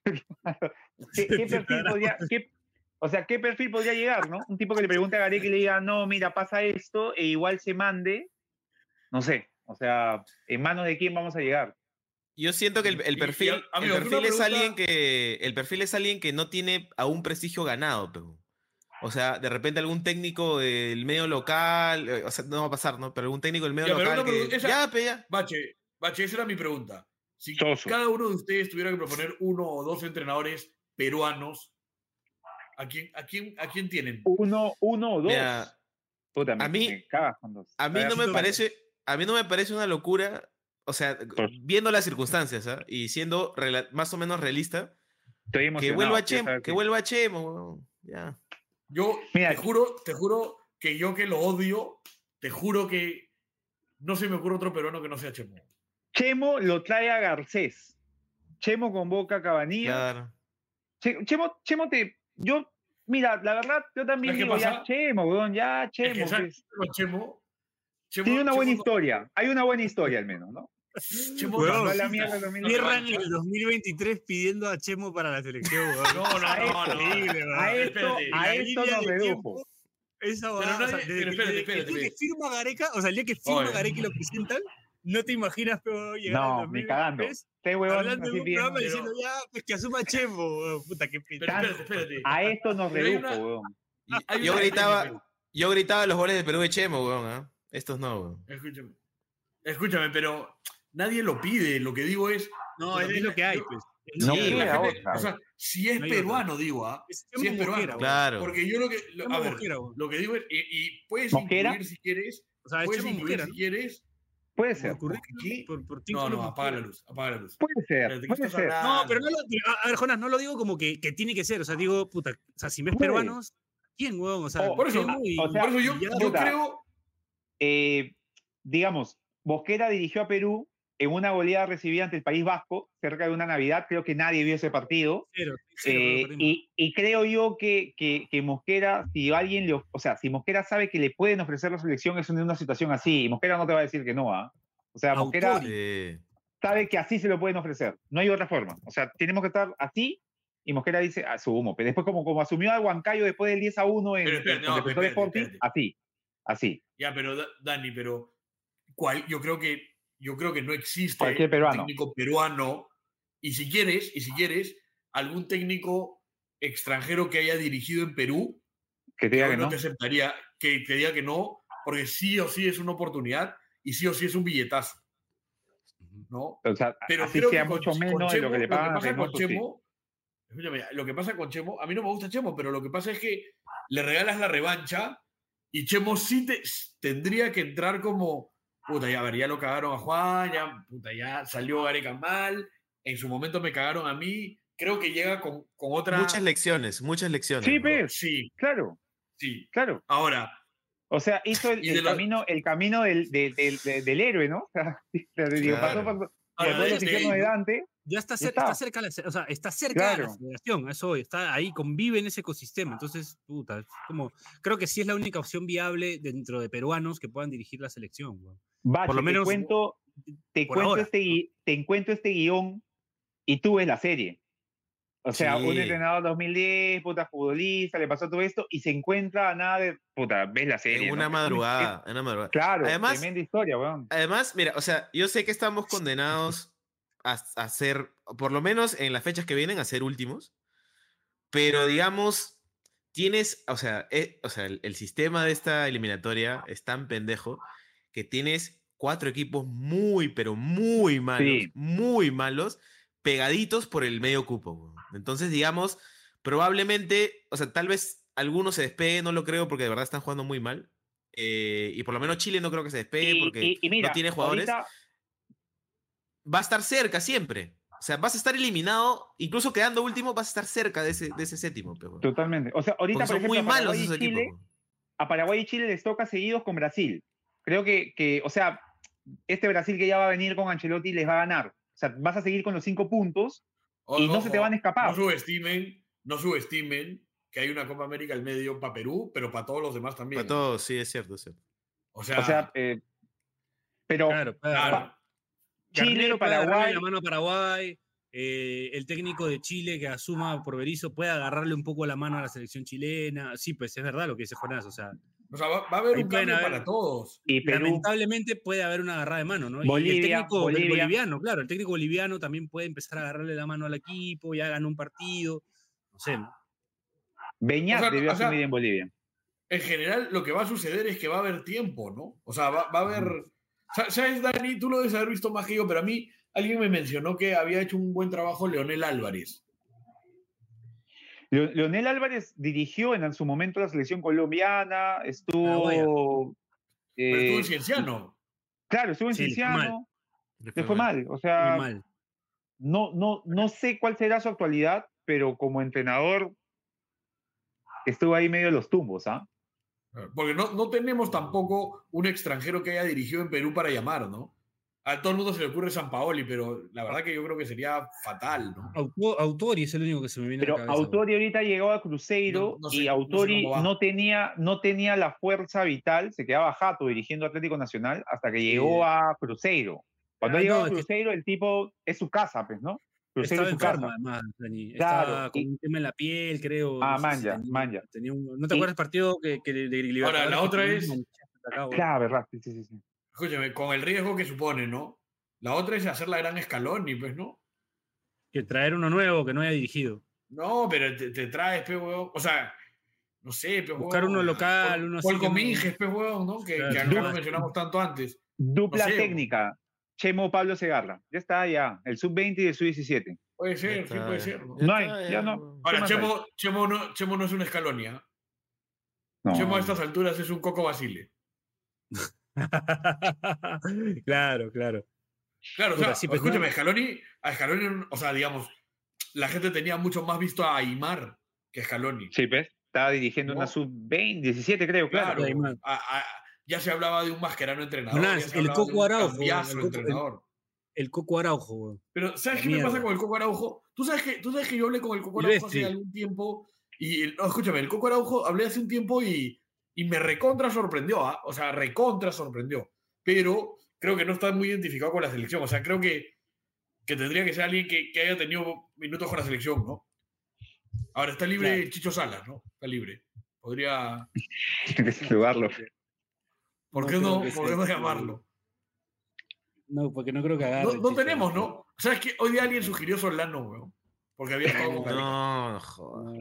<laughs> ¿qué, qué perfil podría, qué- o sea, qué perfil podría llegar, ¿no? Un tipo que le pregunte a Gareca y le diga, no, mira, pasa esto, e igual se mande, no sé, o sea, ¿en manos de quién vamos a llegar? Yo siento que el, el Y- y, perfil, amigo, el perfil es pregunta- alguien que el perfil es alguien que no tiene aún prestigio ganado, pero o sea, de repente algún técnico del medio local, eh, o sea, no va a pasar, ¿no? Pero algún técnico del medio Ya, local que esa- ya, pe, ya. Bache, Bache, esa era mi pregunta. Si Soso. cada uno de ustedes tuviera que proponer uno o dos entrenadores peruanos, ¿a quién, a quién, a quién tienen? Uno, uno o dos. Mira, Puta, me, a mí- me a mí no me parece, a mí no me parece una locura, o sea, Por- viendo las circunstancias, ¿ah? Y siendo más o menos realista, Estoy que vuelva quiero Chemo, que vuelva Chemo, ya. Yo Mira, te juro, te juro que yo que lo odio, te juro que no se me ocurre otro peruano que no sea Chemo. Chemo lo trae a Garcés. Chemo convoca a Cabanilla. Claro. Che- Chemo, Chemo te. Yo, mira, la verdad, yo también ¿Sabes qué digo, ya? Chemo, weón, ya Es que, Chemo. pues. Chemo, Chemo- Tiene una buena Chemo no- historia. Hay una buena historia al menos, ¿no? Chemo Weón, no la mierda Cierran el 2023 pidiendo a Chemo para la selección, weón. <laughs> No, no, A no, esto, no. A esto, a esto nos redujo. Esa Pero abogada, o sea, nadie- desde pero que- espérate, el espérate, día que firma Gareca, o sea, el día que firma. Gareca y lo presentan, no te imaginas, pero llegar No, al ni cagando. 2023 Este huevón hablando en así un bien. programa pero- diciendo ya, pues que asuma Chemo, weón. puta, qué espérate. A esto nos redujo, una- weón. Y- Hay yo gritaba, yo gritaba los goles de Perú de Chemo, weón, ¿ah? Estos no, weón. Escúchame. Escúchame, pero nadie lo pide. Lo que digo es. No, es, lo que hay, pues. Es No hay. la queda gente- otra. o sea, si es No hay otra. peruano, digo, ¿ah? Es Si es peruano. Mosquera. Claro. Porque yo lo que. lo- Chemo a ver, Mosquera, weón. lo que digo es. Y, y puedes ¿Mosquera? incluir si quieres. O sea, es Puedes Chemo incluir Mosquera, si ¿no? quieres. Puede ser. No, no, apaga la luz. Apaga la luz. Puede ser. Espérate, ¿qué Puede ser. No, pero no lo, a, a ver, Jonas, no lo digo como que, que tiene que ser. O sea, digo, puta, o sea, si ves Puede. peruanos, ¿quién, weón? O sea, O- Por eso, Chemo y- o sea, Por eso yo, creo. Eh, digamos, Bosquera dirigió a Perú en una goleada recibida ante el País Vasco cerca de una Navidad. Creo que nadie vio ese partido. Cero, cero, Eh, y, y creo yo que, que, que Mosquera, si alguien le, o sea, si Mosquera sabe que le pueden ofrecer la selección, es una situación así. Y Mosquera no te va a decir que no, ¿ah? O sea, Mosquera sabe que así se lo pueden ofrecer. No hay otra forma. O sea, tenemos que estar así. Y Mosquera dice, a su humo. Pero después, como, como asumió a Huancayo después del 10 a 1 en, Pero no, Sporting, espérate. así. Así. Ya, pero Da- Dani, pero ¿cuál? yo creo que yo creo que no existe Cualquier un peruano. técnico peruano y si quieres y si quieres algún técnico extranjero que haya dirigido en Perú Que te diga que no no. te aceptaría que te diga que no porque sí o sí es una oportunidad y sí o sí es un billetazo no O sea, pero así creo sea que con- mucho con menos de lo Chemo, que le pagan a pasa con sí. Chemo escúchame, lo que pasa con Chemo a mí no me gusta Chemo pero lo que pasa es que le regalas la revancha y Chemo sí te, tendría que entrar como puta ya a ver ya lo cagaron a Juan ya puta ya salió Gareca mal en su momento me cagaron a mí creo que llega con, con otra Muchas lecciones, muchas lecciones. Sí, pues, sí claro, sí claro. ahora O sea, hizo el, <laughs> el de lo- camino, el camino del, del, del, del- del héroe, ¿no? <laughs> <laughs> O sea, digo, pasó Claro. por, por ahora, todos los infiernos de Dante. Ya está, cer- está. está cerca, la, o sea, está cerca de la Claro. federación, eso está ahí, convive en ese ecosistema. Entonces, puta, es como, creo que sí es la única opción viable dentro de peruanos que puedan dirigir la selección. Bache, Por lo menos- te cuento, te por cuento ahora. este, te encuentro este guion y tú ves la serie. O sea, un Sí. entrenador 2010, puta futbolista, le pasó todo esto y se encuentra a nada de, puta, ves la serie. En ¿no? una un- madrugada, en una madrugada. Claro, Además- tremenda historia, weón. Además, mira, o sea, yo sé que estamos condenados a, a ser, por lo menos en las fechas que vienen, a ser últimos, pero digamos, tienes, o sea, eh, o sea el, el sistema de esta eliminatoria es tan pendejo que tienes cuatro equipos muy, pero muy malos, Sí. muy malos, pegaditos por el medio cupo. Entonces, digamos, probablemente, o sea, tal vez algunos se despeguen, no lo creo porque de verdad están jugando muy mal. eh, y por lo menos Chile no creo que se despegue Y, porque y- y mira, no tiene jugadores ahorita- va a estar cerca siempre. O sea, vas a estar eliminado, incluso quedando último, vas a estar cerca de ese, de ese séptimo. pe, weón. totalmente. O sea, ahorita, por son muy ejemplo, a malos Paraguay y esos Chile, equipos. a Paraguay y Chile les toca seguidos con Brasil. Creo que, que, o sea, este Brasil que ya va a venir con Ancelotti les va a ganar. O sea, vas a seguir con los cinco puntos y no se te van a escapar. No subestimen, no subestimen que hay una Copa América al medio para Perú, pero para todos los demás también. Para todos, sí, es cierto, es cierto. O sea, O sea, eh, pero Claro, claro. Chile, agarrarle Paraguay, la mano a Paraguay. eh, el técnico de Chile que asuma por Berizzo puede agarrarle un poco la mano a la selección chilena. Sí, pues es verdad lo que dice Jonás. O sea, o sea, va, va a haber un cambio haber- para todos. y Perú, lamentablemente puede haber una agarrada de mano, ¿no? Y el técnico Bolivia. boliviano, claro, el técnico boliviano también puede empezar a agarrarle la mano al equipo, ya ganó un partido. No sé, ¿no? Beñat O sea, debió o sea, asumir en Bolivia. En general, lo que va a suceder es que va a haber tiempo, ¿no? O sea, va, va a haber. ¿Sabes, Dani? Tú lo debes haber visto más que yo, pero a mí alguien me mencionó que había hecho un buen trabajo Leonel Álvarez. Leo- Leonel Álvarez dirigió en su momento la selección colombiana, estuvo... Pero estuvo eh, en Cienciano. Claro, estuvo en Sí, le fue mal. Cienciano, le fue mal. O sea, Muy mal. no, no, no sé cuál será su actualidad, pero como entrenador estuvo ahí medio de los tumbos, ¿ah? Porque no, no tenemos tampoco un extranjero que haya dirigido en Perú para llamar, ¿no? A todo el mundo se le ocurre San Paoli, pero la verdad que yo creo que sería fatal, ¿no? Auto- Autori es el único que se me viene Pero a la cabeza. Autori ahorita llegó a Cruzeiro No- no sé- y no sé Autori no, tenía, no tenía la fuerza vital, se quedaba jato dirigiendo Atlético Nacional hasta que llegó a Cruzeiro. Cuando Ah, llegó no, a es que- Cruzeiro, el tipo es su casa, pues, ¿no? Cruzeiro Estaba enfermo, además, Dani. Claro, Estaba con y- un tema en la piel, creo. Ah, no sé si manja, tenía- manja. tenía un- ¿No te Y- acuerdas del partido que, que de, de Libertadores la otra es- acá? Claro, verdad, sí, sí, sí. Escúchame, con el riesgo que supone, ¿no? La otra es hacer la gran escalón y pues, ¿no? Que traer uno nuevo que no haya dirigido. No, pero te, te traes, pe, huevón. O sea, no sé, pe, Buscar huevón, uno local, uno así Paul Cominges, pe, huevón, ¿no? Que, Claro. que acá Dupla- lo mencionamos tanto antes. Dupla No sé, técnica. Chemo Pablo Segarra. Ya está, ya. El sub-20 y el sub-17. Puede ser, sí puede ya. ser. ¿no? No hay, ya no. Ahora, Chemo, Chemo, no, Chemo no es una escalonia. No. Chemo a estas alturas es un Coco Basile. <laughs> claro, claro. Claro, o sea, sí, pues, escúchame, no. Scaloni, a Scaloni, o sea, digamos, la gente tenía mucho más visto a Aymar que a Scaloni. Sí, ¿ves? Estaba dirigiendo una No. sub-20, 17 creo, claro. Claro, a- a- ya se hablaba de un mascarano entrenador. El Coco Araujo, el Coco- el- entrenador. El Coco Araujo, güey. Pero, ¿sabes La qué me pasa con el Coco Araujo? ¿Tú sabes que, tú sabes que yo hablé con el Coco Araujo hace algún tiempo y, el- no, escúchame, el Coco Araujo hablé hace un tiempo y, y me recontra sorprendió, ¿ah? O sea, recontra sorprendió. Pero creo que no está muy identificado con la selección. O sea, creo que, que tendría que ser alguien que, que haya tenido minutos con la selección, ¿no? Ahora está libre Claro. Chicho Salas, ¿no? Está libre. Podría. <laughs> Deslugarlo. ¿Por qué no, que ¿por sea qué no llamarlo? No, porque no creo que agarre. No, tenemos, ¿no? ¿Sabes qué? Hoy día alguien sugirió Solano, weón. Porque había estado con. No. No.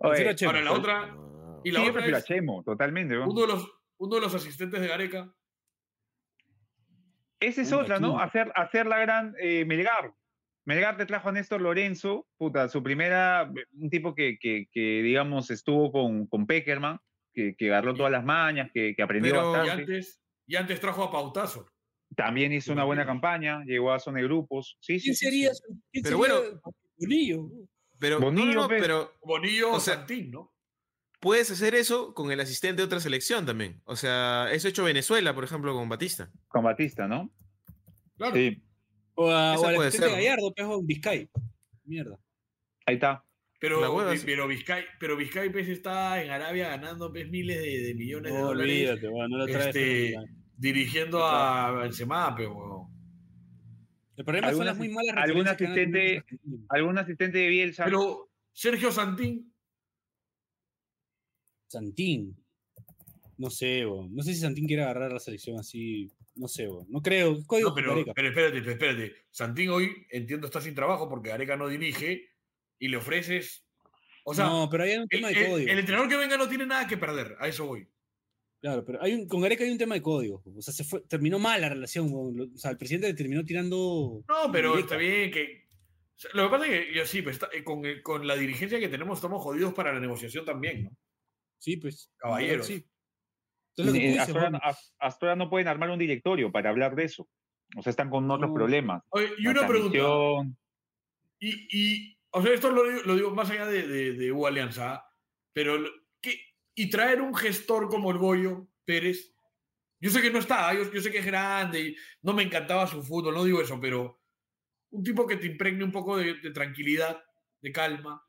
Oye, Chemo. Ahora, la otra. No. Y la otra prefiero a es Chemo, totalmente. ¿no? uno de, los, uno de los asistentes de Gareca. Esa es otra, ¿no? Hacer, hacer la gran eh, Melgar. Melgar te trajo a Néstor Lorenzo, puta, su primera, un tipo que, que, que, digamos, estuvo con, con Peckerman, que, que agarró todas las mañas, que, que aprendió Pero- Y bastante. antes, y antes trajo a Pautazo. También hizo una buena campaña, llegó a zona de grupos. Sí, ¿Quién sí, sería? sí. ¿Quién Pero sería bueno. Bonillo? Pero, no, no, Bonillo, no, pues. pero Bonillo O sea, Santín, ¿no? puedes hacer eso con el asistente de otra selección también. O sea, eso ha hecho Venezuela, por ejemplo, con Batista. Con Batista, ¿no? Claro. Sí, O, a, o al puede asistente ser, ¿no? Gallardo, pejo en Vizcay. Mierda. ahí está. Pero, hueva, vi- sí. pero Vizcay, pero Vizcay pues, está en Arabia ganando pues, miles de, de millones de No, dólares olvídate, weón, no lo traes. este, dirigiendo a Benzema, pe, weón. El problema son las muy malas algún asistente-. ¿Algún asistente de Bielsa? Pero Sergio Santín, Santín. No sé. No sé si Santín quiere agarrar la selección así. No sé. No creo. Código no, pero, pero espérate, pero espérate. Santín hoy, entiendo, está sin trabajo porque Gareca no dirige y le ofreces. O sea, no, pero hay un el, tema de el- código. el entrenador que venga no tiene nada que perder, a eso voy. Claro, pero hay un, con Gareca hay un tema de código. O sea, se fue, terminó mal la relación. O sea, el presidente le terminó tirando. No, pero indirecta. está bien que. Lo que pasa es que yo sí, pues, está- eh, con, el- con la dirigencia que tenemos estamos jodidos para la negociación también, ¿no? Sí, pues. Caballeros. Sí. Entonces, Eh, dices, no pueden armar un directorio para hablar de eso. O sea, están con otros No. problemas. Oye, y La una pregunta. Y, y, o sea, esto lo, digo- lo digo más allá de, de, de U Alianza, pero y traer un gestor como el Goyo Pérez, yo sé que no está, yo, yo sé que es grande y no me encantaba su fútbol, no digo eso, pero un tipo que te impregne un poco de, de tranquilidad, de calma.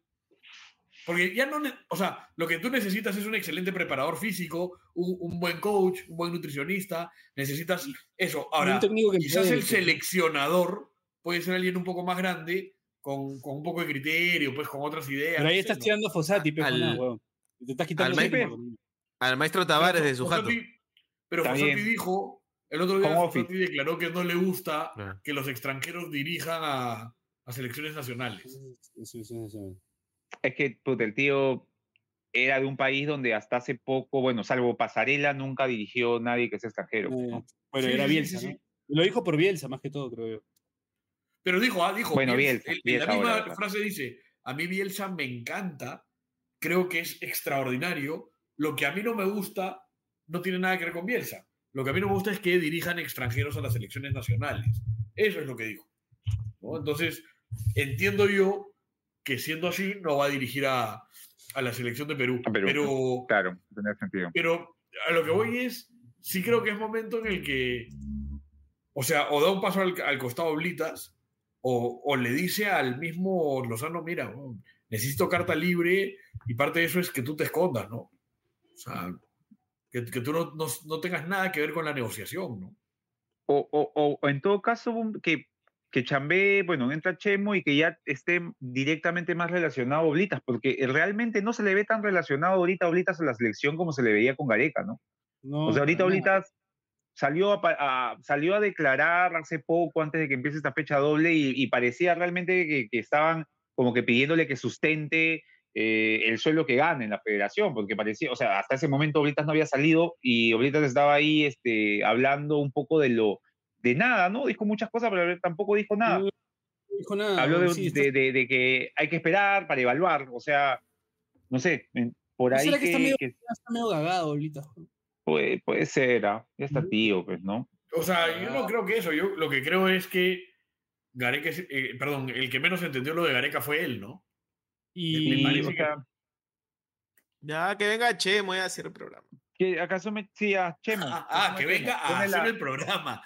Porque ya no, o sea, lo que tú necesitas es un excelente preparador físico, un, un buen coach, un buen nutricionista, necesitas eso. Ahora, quizás el seleccionador puede ser alguien un poco más grande, con, con un poco de criterio, pues con otras ideas. Pero ahí no estás tirando a Fossati, pe, Al-. Te estás quitando al tiempo. Al maestro Tavares de su jato. Pero bien. dijo, el otro día Home Fossati declaró que no le gusta Claro. que los extranjeros dirijan a, a selecciones nacionales. Sí, sí, sí, sí. Es que puta, el tío era de un país donde hasta hace poco, bueno, salvo Pasarela, nunca dirigió nadie que sea extranjero. Eh, ¿no? Bueno, Sí, era Bielsa, sí, ¿no? sí. Lo dijo por Bielsa, más que todo, creo yo. Pero dijo, ah, dijo. Bueno, Bielsa, la misma ahora, frase dice: A mí Bielsa me encanta, creo que es extraordinario. Lo que a mí no me gusta no tiene nada que ver con Bielsa. Lo que a mí no me gusta es que dirijan extranjeros a las selecciones nacionales. Eso es lo que dijo. ¿no? Entonces, entiendo yo que siendo así no va a dirigir a, a la selección de Perú. Perú. Pero Claro, tiene sentido. pero a lo que voy es, sí creo que es momento en el que, o sea, o da un paso al, al costado Blitas, o, o le dice al mismo Lozano, mira, weón, necesito carta libre y parte de eso es que tú te escondas, ¿no? O sea, que, que tú no, no, no tengas nada que ver con la negociación, ¿no? O, o- o- o en todo caso, que, que chambee, bueno, entra Chemo y que ya esté directamente más relacionado a Oblitas, porque realmente no se le ve tan relacionado ahorita a Oblitas a la selección como se le veía con Gareca, ¿no? No, O sea, ahorita. Oblitas salió a, a- salió a declarar hace poco, antes de que empiece esta fecha doble, y, y parecía realmente que, que estaban como que pidiéndole que sustente eh, el sueldo que gana en la federación, porque parecía, o sea, hasta ese momento Oblitas no había salido y Oblitas estaba ahí este, hablando un poco de lo, de nada, ¿no? Dijo muchas cosas, pero tampoco dijo nada. No dijo nada. Habló de, weón, sí, está- de- de- de que hay que esperar para evaluar, o sea, no sé, por ¿No ahí será que está que- medio- que está medio cagado ahorita. Puede, puede ser, ¿ah? ya está tío, pues, ¿no? O sea, yo no creo que eso, yo lo que creo es que Gareca, es- eh, perdón, el que menos entendió lo de Gareca fue él, ¿no? Y, Me parece que- Ya, que venga Chemo <laughs> a hacer el programa. que ¿acaso me decía Chemo? Ah, ah, que venga a hacer la- el programa.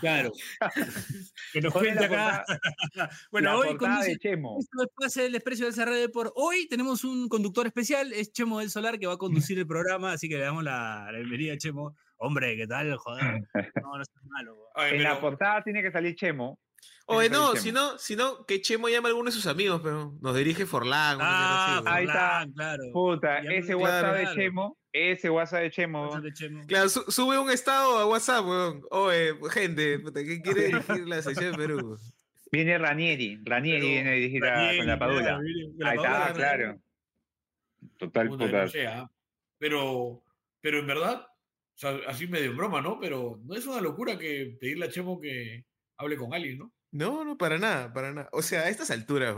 Claro. <laughs> que nos la acá. <laughs> Bueno, la hoy conduce de Chemo. esto es Pase del Desprecio de SRD por hoy. Tenemos un conductor especial, es Chemo del Solar, que va a conducir el programa, así que le damos la, la bienvenida a Chemo. Hombre, ¿qué tal? Joder. <laughs> No, no seas malo. En la portada tiene que salir Chemo. Oye, no, si no, si no, que Chemo llame a alguno de sus amigos, pero nos dirige Forlán. Ah, ahí está. Claro. Puta, ese WhatsApp claro, de claro. Chemo, ese WhatsApp de Chemo. WhatsApp de Chemo. Claro, su- sube un estado a WhatsApp, weón. Oye, gente, puta, ¿quién quiere <laughs> dirigir la sección de Perú? Viene Ranieri, Ranieri Pero viene a dirigir a- con la Padula. claro, viene con la Ahí está, Padula, claro. Total, Puta, no sé, ah. Pero, pero en verdad, o sea, así medio en broma, ¿no? Pero no es una locura que pedirle a Chemo que hable con alguien, ¿no? No, no, para nada, para nada. O sea, a estas alturas.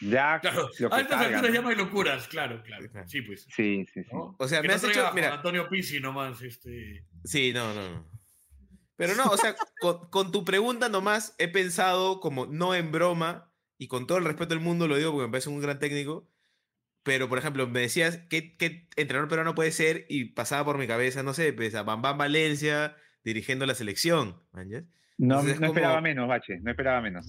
Ya, <laughs> Claro, lo que a estas alturas ¿no? ya no hay locuras, claro, claro. Sí, pues. Sí, sí, sí. ¿no? O sea, Que me no has hecho, mira, Antonio Pizzi nomás, este. Sí, no, no, no. Pero no, o sea, con, con tu pregunta nomás he pensado como no en broma y con todo el respeto del mundo lo digo porque me parece un gran técnico. Pero, por ejemplo, me decías qué, qué entrenador peruano puede ser y pasaba por mi cabeza, no sé, pues a Bambam Valencia dirigiendo la selección. ¿man, ya? No, Entonces es no esperaba como- menos, Bache, no esperaba menos.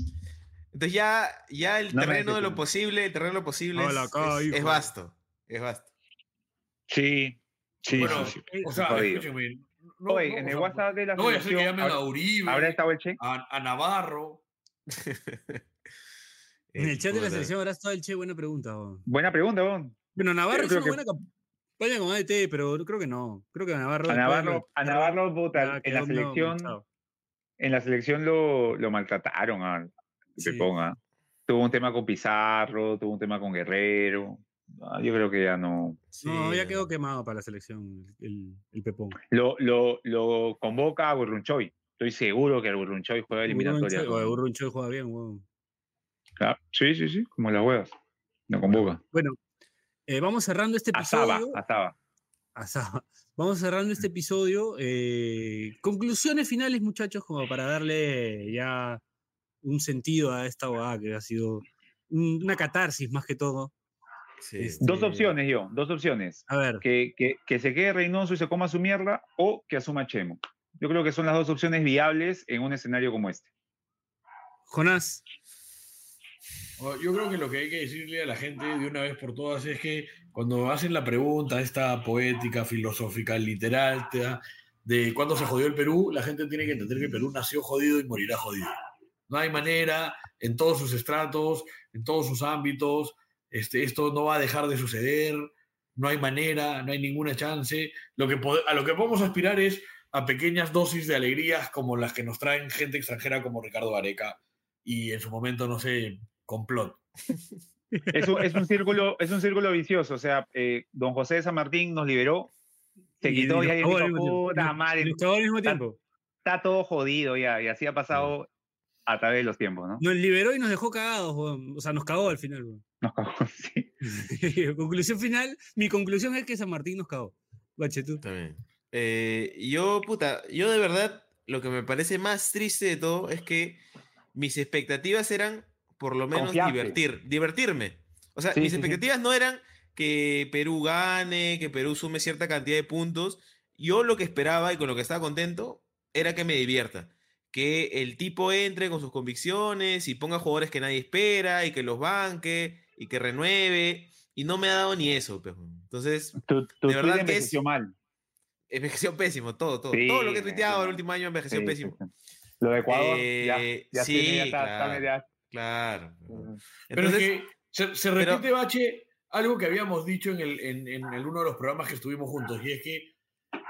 Entonces ya, ya el No terreno de lo posible, el terreno de lo posible es, Hola, acá, es- es vasto. Es vasto. Sí, sí, bueno, sí, sí. o sea, jodido. escúcheme. No, Oye, no, en el WhatsApp de la No voy a hacer que selección, llamen a ¿habrá- Uribe, ¿Habrá estado el Che? a, a Navarro. <laughs> En el chat de la selección habrá estado el Che, buena pregunta. weón. Buena pregunta, Bon. Bueno, Navarro hizo una que- buena campaña con ADT, pero creo que no. Creo que Navarro. A Navarro, a Navarro puta, ya en la selección. En la selección lo, lo maltrataron al Sí. Pepón, ¿ah? Tuvo un tema con Pizarro, tuvo un tema con Guerrero. Ah, yo creo que ya no. No, ya Sí, quedó quemado para la selección el, el Pepón. Lo, lo, lo convoca a Burrunchoy. Estoy seguro que el Burrunchoy juega eliminatoria. O Urruncho juega bien, weón. Ah, sí, sí, sí, como las huevas. Lo convoca. Bueno, eh, vamos cerrando este episodio. asaba. Asaba. Vamos cerrando este episodio. eh, conclusiones finales, muchachos, como para darle ya un sentido a esta abogada que ha sido un- una catarsis más que todo. Sí. Este, Dos opciones yo, dos opciones. A ver, Que, que, que se quede Reynoso y se coma su mierda o que asuma Chemo. Yo creo que son las dos opciones viables en un escenario como este. Jonás, Yo creo que lo que hay que decirle a la gente de una vez por todas es que cuando hacen la pregunta esta poética, filosófica, literal, de cuándo se jodió el Perú, la gente tiene que entender que el Perú nació jodido y morirá jodido. No hay manera, en todos sus estratos, en todos sus ámbitos, este, esto no va a dejar de suceder, no hay manera, no hay ninguna chance. Lo que a lo que podemos aspirar es a pequeñas dosis de alegrías como las que nos traen gente extranjera como Ricardo Areca y en su momento, no sé, complot. Es un, es un círculo, es un círculo vicioso. O sea, eh, don José de San Martín nos liberó, se Y quitó y cagó dijo, al puta Nos- madre, al mismo está- tiempo. está todo jodido ya. Y así ha pasado a través de los tiempos, ¿no? Nos liberó y nos dejó cagados, weón. O sea, nos cagó al final, weón. Nos cagó, <laughs> sí. <laughs> conclusión final, mi conclusión es que San Martín nos cagó. Bache tú. También. Eh, yo, puta, yo de verdad, lo que me parece más triste de todo es que mis expectativas eran, por lo menos, divertir, divertirme. O sea, Sí, mis sí, sí. expectativas no eran que Perú gane, que Perú sume cierta cantidad de puntos. Yo lo que esperaba y con lo que estaba contento era que me divierta. Que el tipo entre con sus convicciones y ponga jugadores que nadie espera y que los banque y que renueve. Y no me ha dado ni eso. Entonces, Tu, tu De verdad que es- envejeció mal. envejeció pésimo, todo, todo. Sí, todo lo que he tuiteado el último año envejeció Sí, pésimo. Lo de Ecuador, ya, Eh, ya tiene, ya está- está claro. Pero es que se, se pero- repite, Bache, algo que habíamos dicho en, el, en, en alguno de los programas que estuvimos juntos, y es que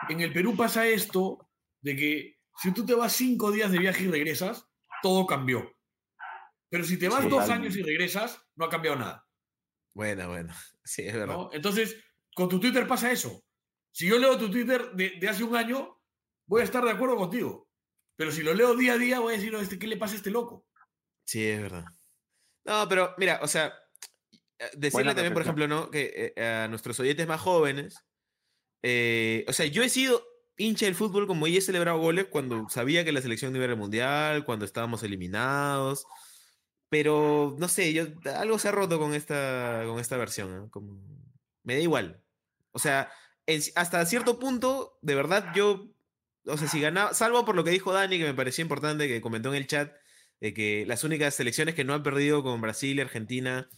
en el Perú pasa esto de que si tú te vas cinco días de viaje y regresas, todo cambió. Pero si te vas Sí, dos años y regresas, no ha cambiado nada. Bueno, bueno. <laughs> Sí, es verdad. ¿no? Entonces, con tu Twitter pasa eso. Si yo leo tu Twitter de, de hace un año, voy a estar de acuerdo contigo. Pero si lo leo día a día, voy a decir, "No, este, ¿qué le pasa a este loco? Sí, es verdad. No, pero mira, o sea, eh, decirle también, por ejemplo, ¿no? Que eh, a nuestros oyentes más jóvenes, eh, o sea, yo he sido hincha del fútbol como y he celebrado goles cuando sabía que la selección iba al mundial, cuando estábamos eliminados, pero no sé, yo algo se ha roto con esta, con esta versión, ¿no? Como, me da igual. O sea, en- hasta cierto punto, de verdad, yo, o sea, si ganaba, salvo por lo que dijo Dani, que me pareció importante, que comentó en el chat, de que las únicas selecciones que no han perdido con Brasil y Argentina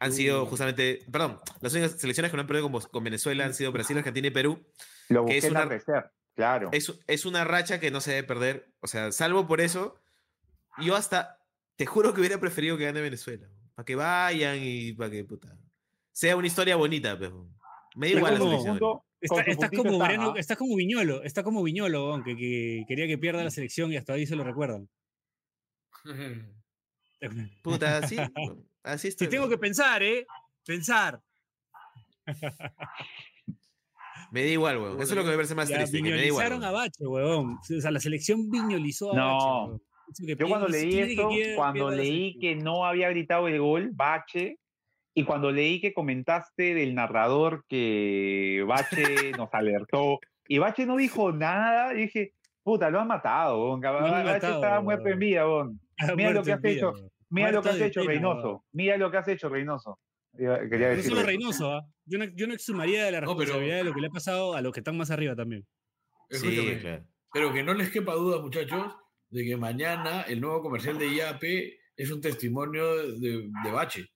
han sido Uh. justamente, perdón, las únicas selecciones que no han perdido con, con Venezuela han sido Brasil, Argentina y Perú. Lo que busqué es en la una- reserva, claro. Es, es una racha que no se debe perder. O sea, salvo por eso, yo hasta, te juro que hubiera preferido que gane Venezuela. Para que vayan y para que, puta, sea una historia bonita, pero me da igual la selección. Está- estás, como está, Mariano- ¿ah? estás como Viñolo, está como Viñolo, weón, que, que quería que pierda la selección y hasta ahí se lo recuerdan. <laughs> Puta, así, así está. Si tengo que pensar, ¿eh? Pensar. Me da igual, weón. Eso es lo que me parece más Ya triste, que me da igual. viñolizaron a weón. Bache, weón. O sea, la selección viñolizó a No. Bache. weón. Eso Yo cuando leí quiere que cuando leí que no había gritado el gol, Bache, y cuando leí que comentaste del narrador que Bache <laughs> nos alertó, y Bache no dijo nada, y dije, puta, lo han matado, weón. Bache matado, estaba muerto en weón. vida, weón. Ah, Mira lo que has hecho. Mira lo que has hecho, Reynoso. Mira lo que has hecho, Reynoso. Quería No solo eso. Reynoso, ¿ah? Yo no, yo no exhumaría de la No, pero- responsabilidad de lo que le ha pasado a los que están más arriba también. Sí, claro. Pero que no les quepa duda, muchachos, de que mañana el nuevo comercial de IAP es un testimonio de, de Bache.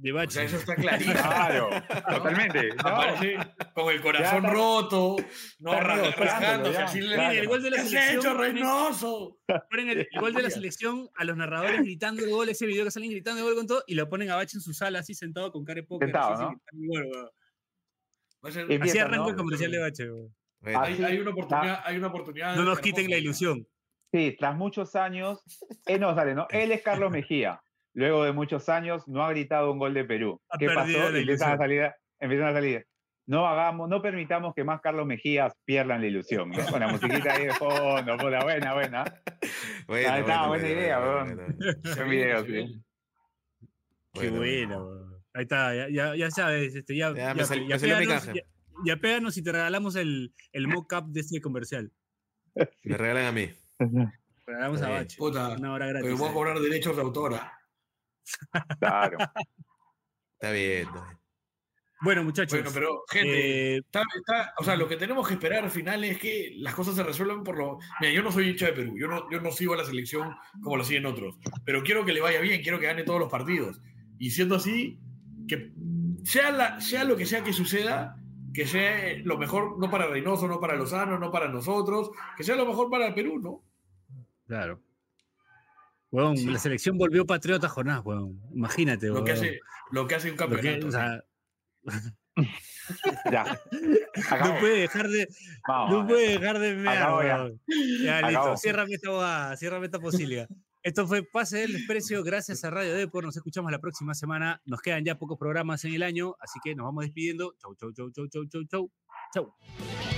De O Bache. sea, eso está clarísimo. Claro, <laughs> totalmente. No, Aparece con el corazón está- roto, no rasgándose así. le- claro. Mira, el gol de la ¿Qué se ha selección. Reynoso? Ponen el, el gol de la selección a los narradores gritando el gol, ese video que salen gritando el gol con todo, y lo ponen a Bache en su sala así sentado con cara de póker. Sentado, así, ¿no? Así Empieza, arranca ¿no? el comercial de Bache. Bueno, hay, hay una oportunidad, hay una oportunidad. No nos quiten la ilusión. Sí, tras muchos años, eh, no, sale, ¿no? Él es Carlos Mejía. Luego de muchos años no ha gritado un gol de Perú. Ha ¿Qué pasó? la Empiezan a salir, empiezan a salir. No hagamos, no permitamos que más Carlos Mejías pierdan la ilusión. ¿no? Con la musiquita ahí de fondo, puta, buena, buena. bueno, Ahí está, bueno, buena bueno, idea, bueno, weón. bueno, bueno. Se Qué viene, video, sí. Qué Bueno, weón. Ahí está, ya, ya, ya sabes, este, ya, Ya me sal- ya me salió mi ya- ya péganos y te regalamos el, el mock-up de este comercial. Me regalan a mí. Regalamos a bien. Bache. Puta, Una hora Pero gratis. voy a cobrar derechos de autora. Claro. Está bien, está bien. Bueno, muchachos. Bueno, pero, gente, eh, está- está- o sea, lo que tenemos que esperar al final es que las cosas se resuelvan por lo. Mira, yo no soy hincha de Perú, yo no, yo no sigo a la selección como lo siguen otros, pero quiero que le vaya bien, quiero que gane todos los partidos. Y siendo así, que sea, la, sea lo que sea que suceda, que sea lo mejor, no para Reynoso, no para Lozano, no para nosotros, que sea lo mejor para el Perú, ¿no? claro. Weón, Sí. la selección volvió patriota Jonás, weón. Imagínate, Lo que weón. hace, lo que hace un que- campeonato. o sea, Ya. no puede dejar de, Vamos, no puede dejar de mear, Acabó ya. weón. Ya, listo. Ciérrame esta bobada, ciérrame esta posibilidad. Esto fue Pase del Desprecio, gracias a Radio Depor. Nos escuchamos la próxima semana. Nos quedan ya pocos programas en el año, así que nos vamos despidiendo. Chau, chau, chau, chau, chau, chau, chau. Chau.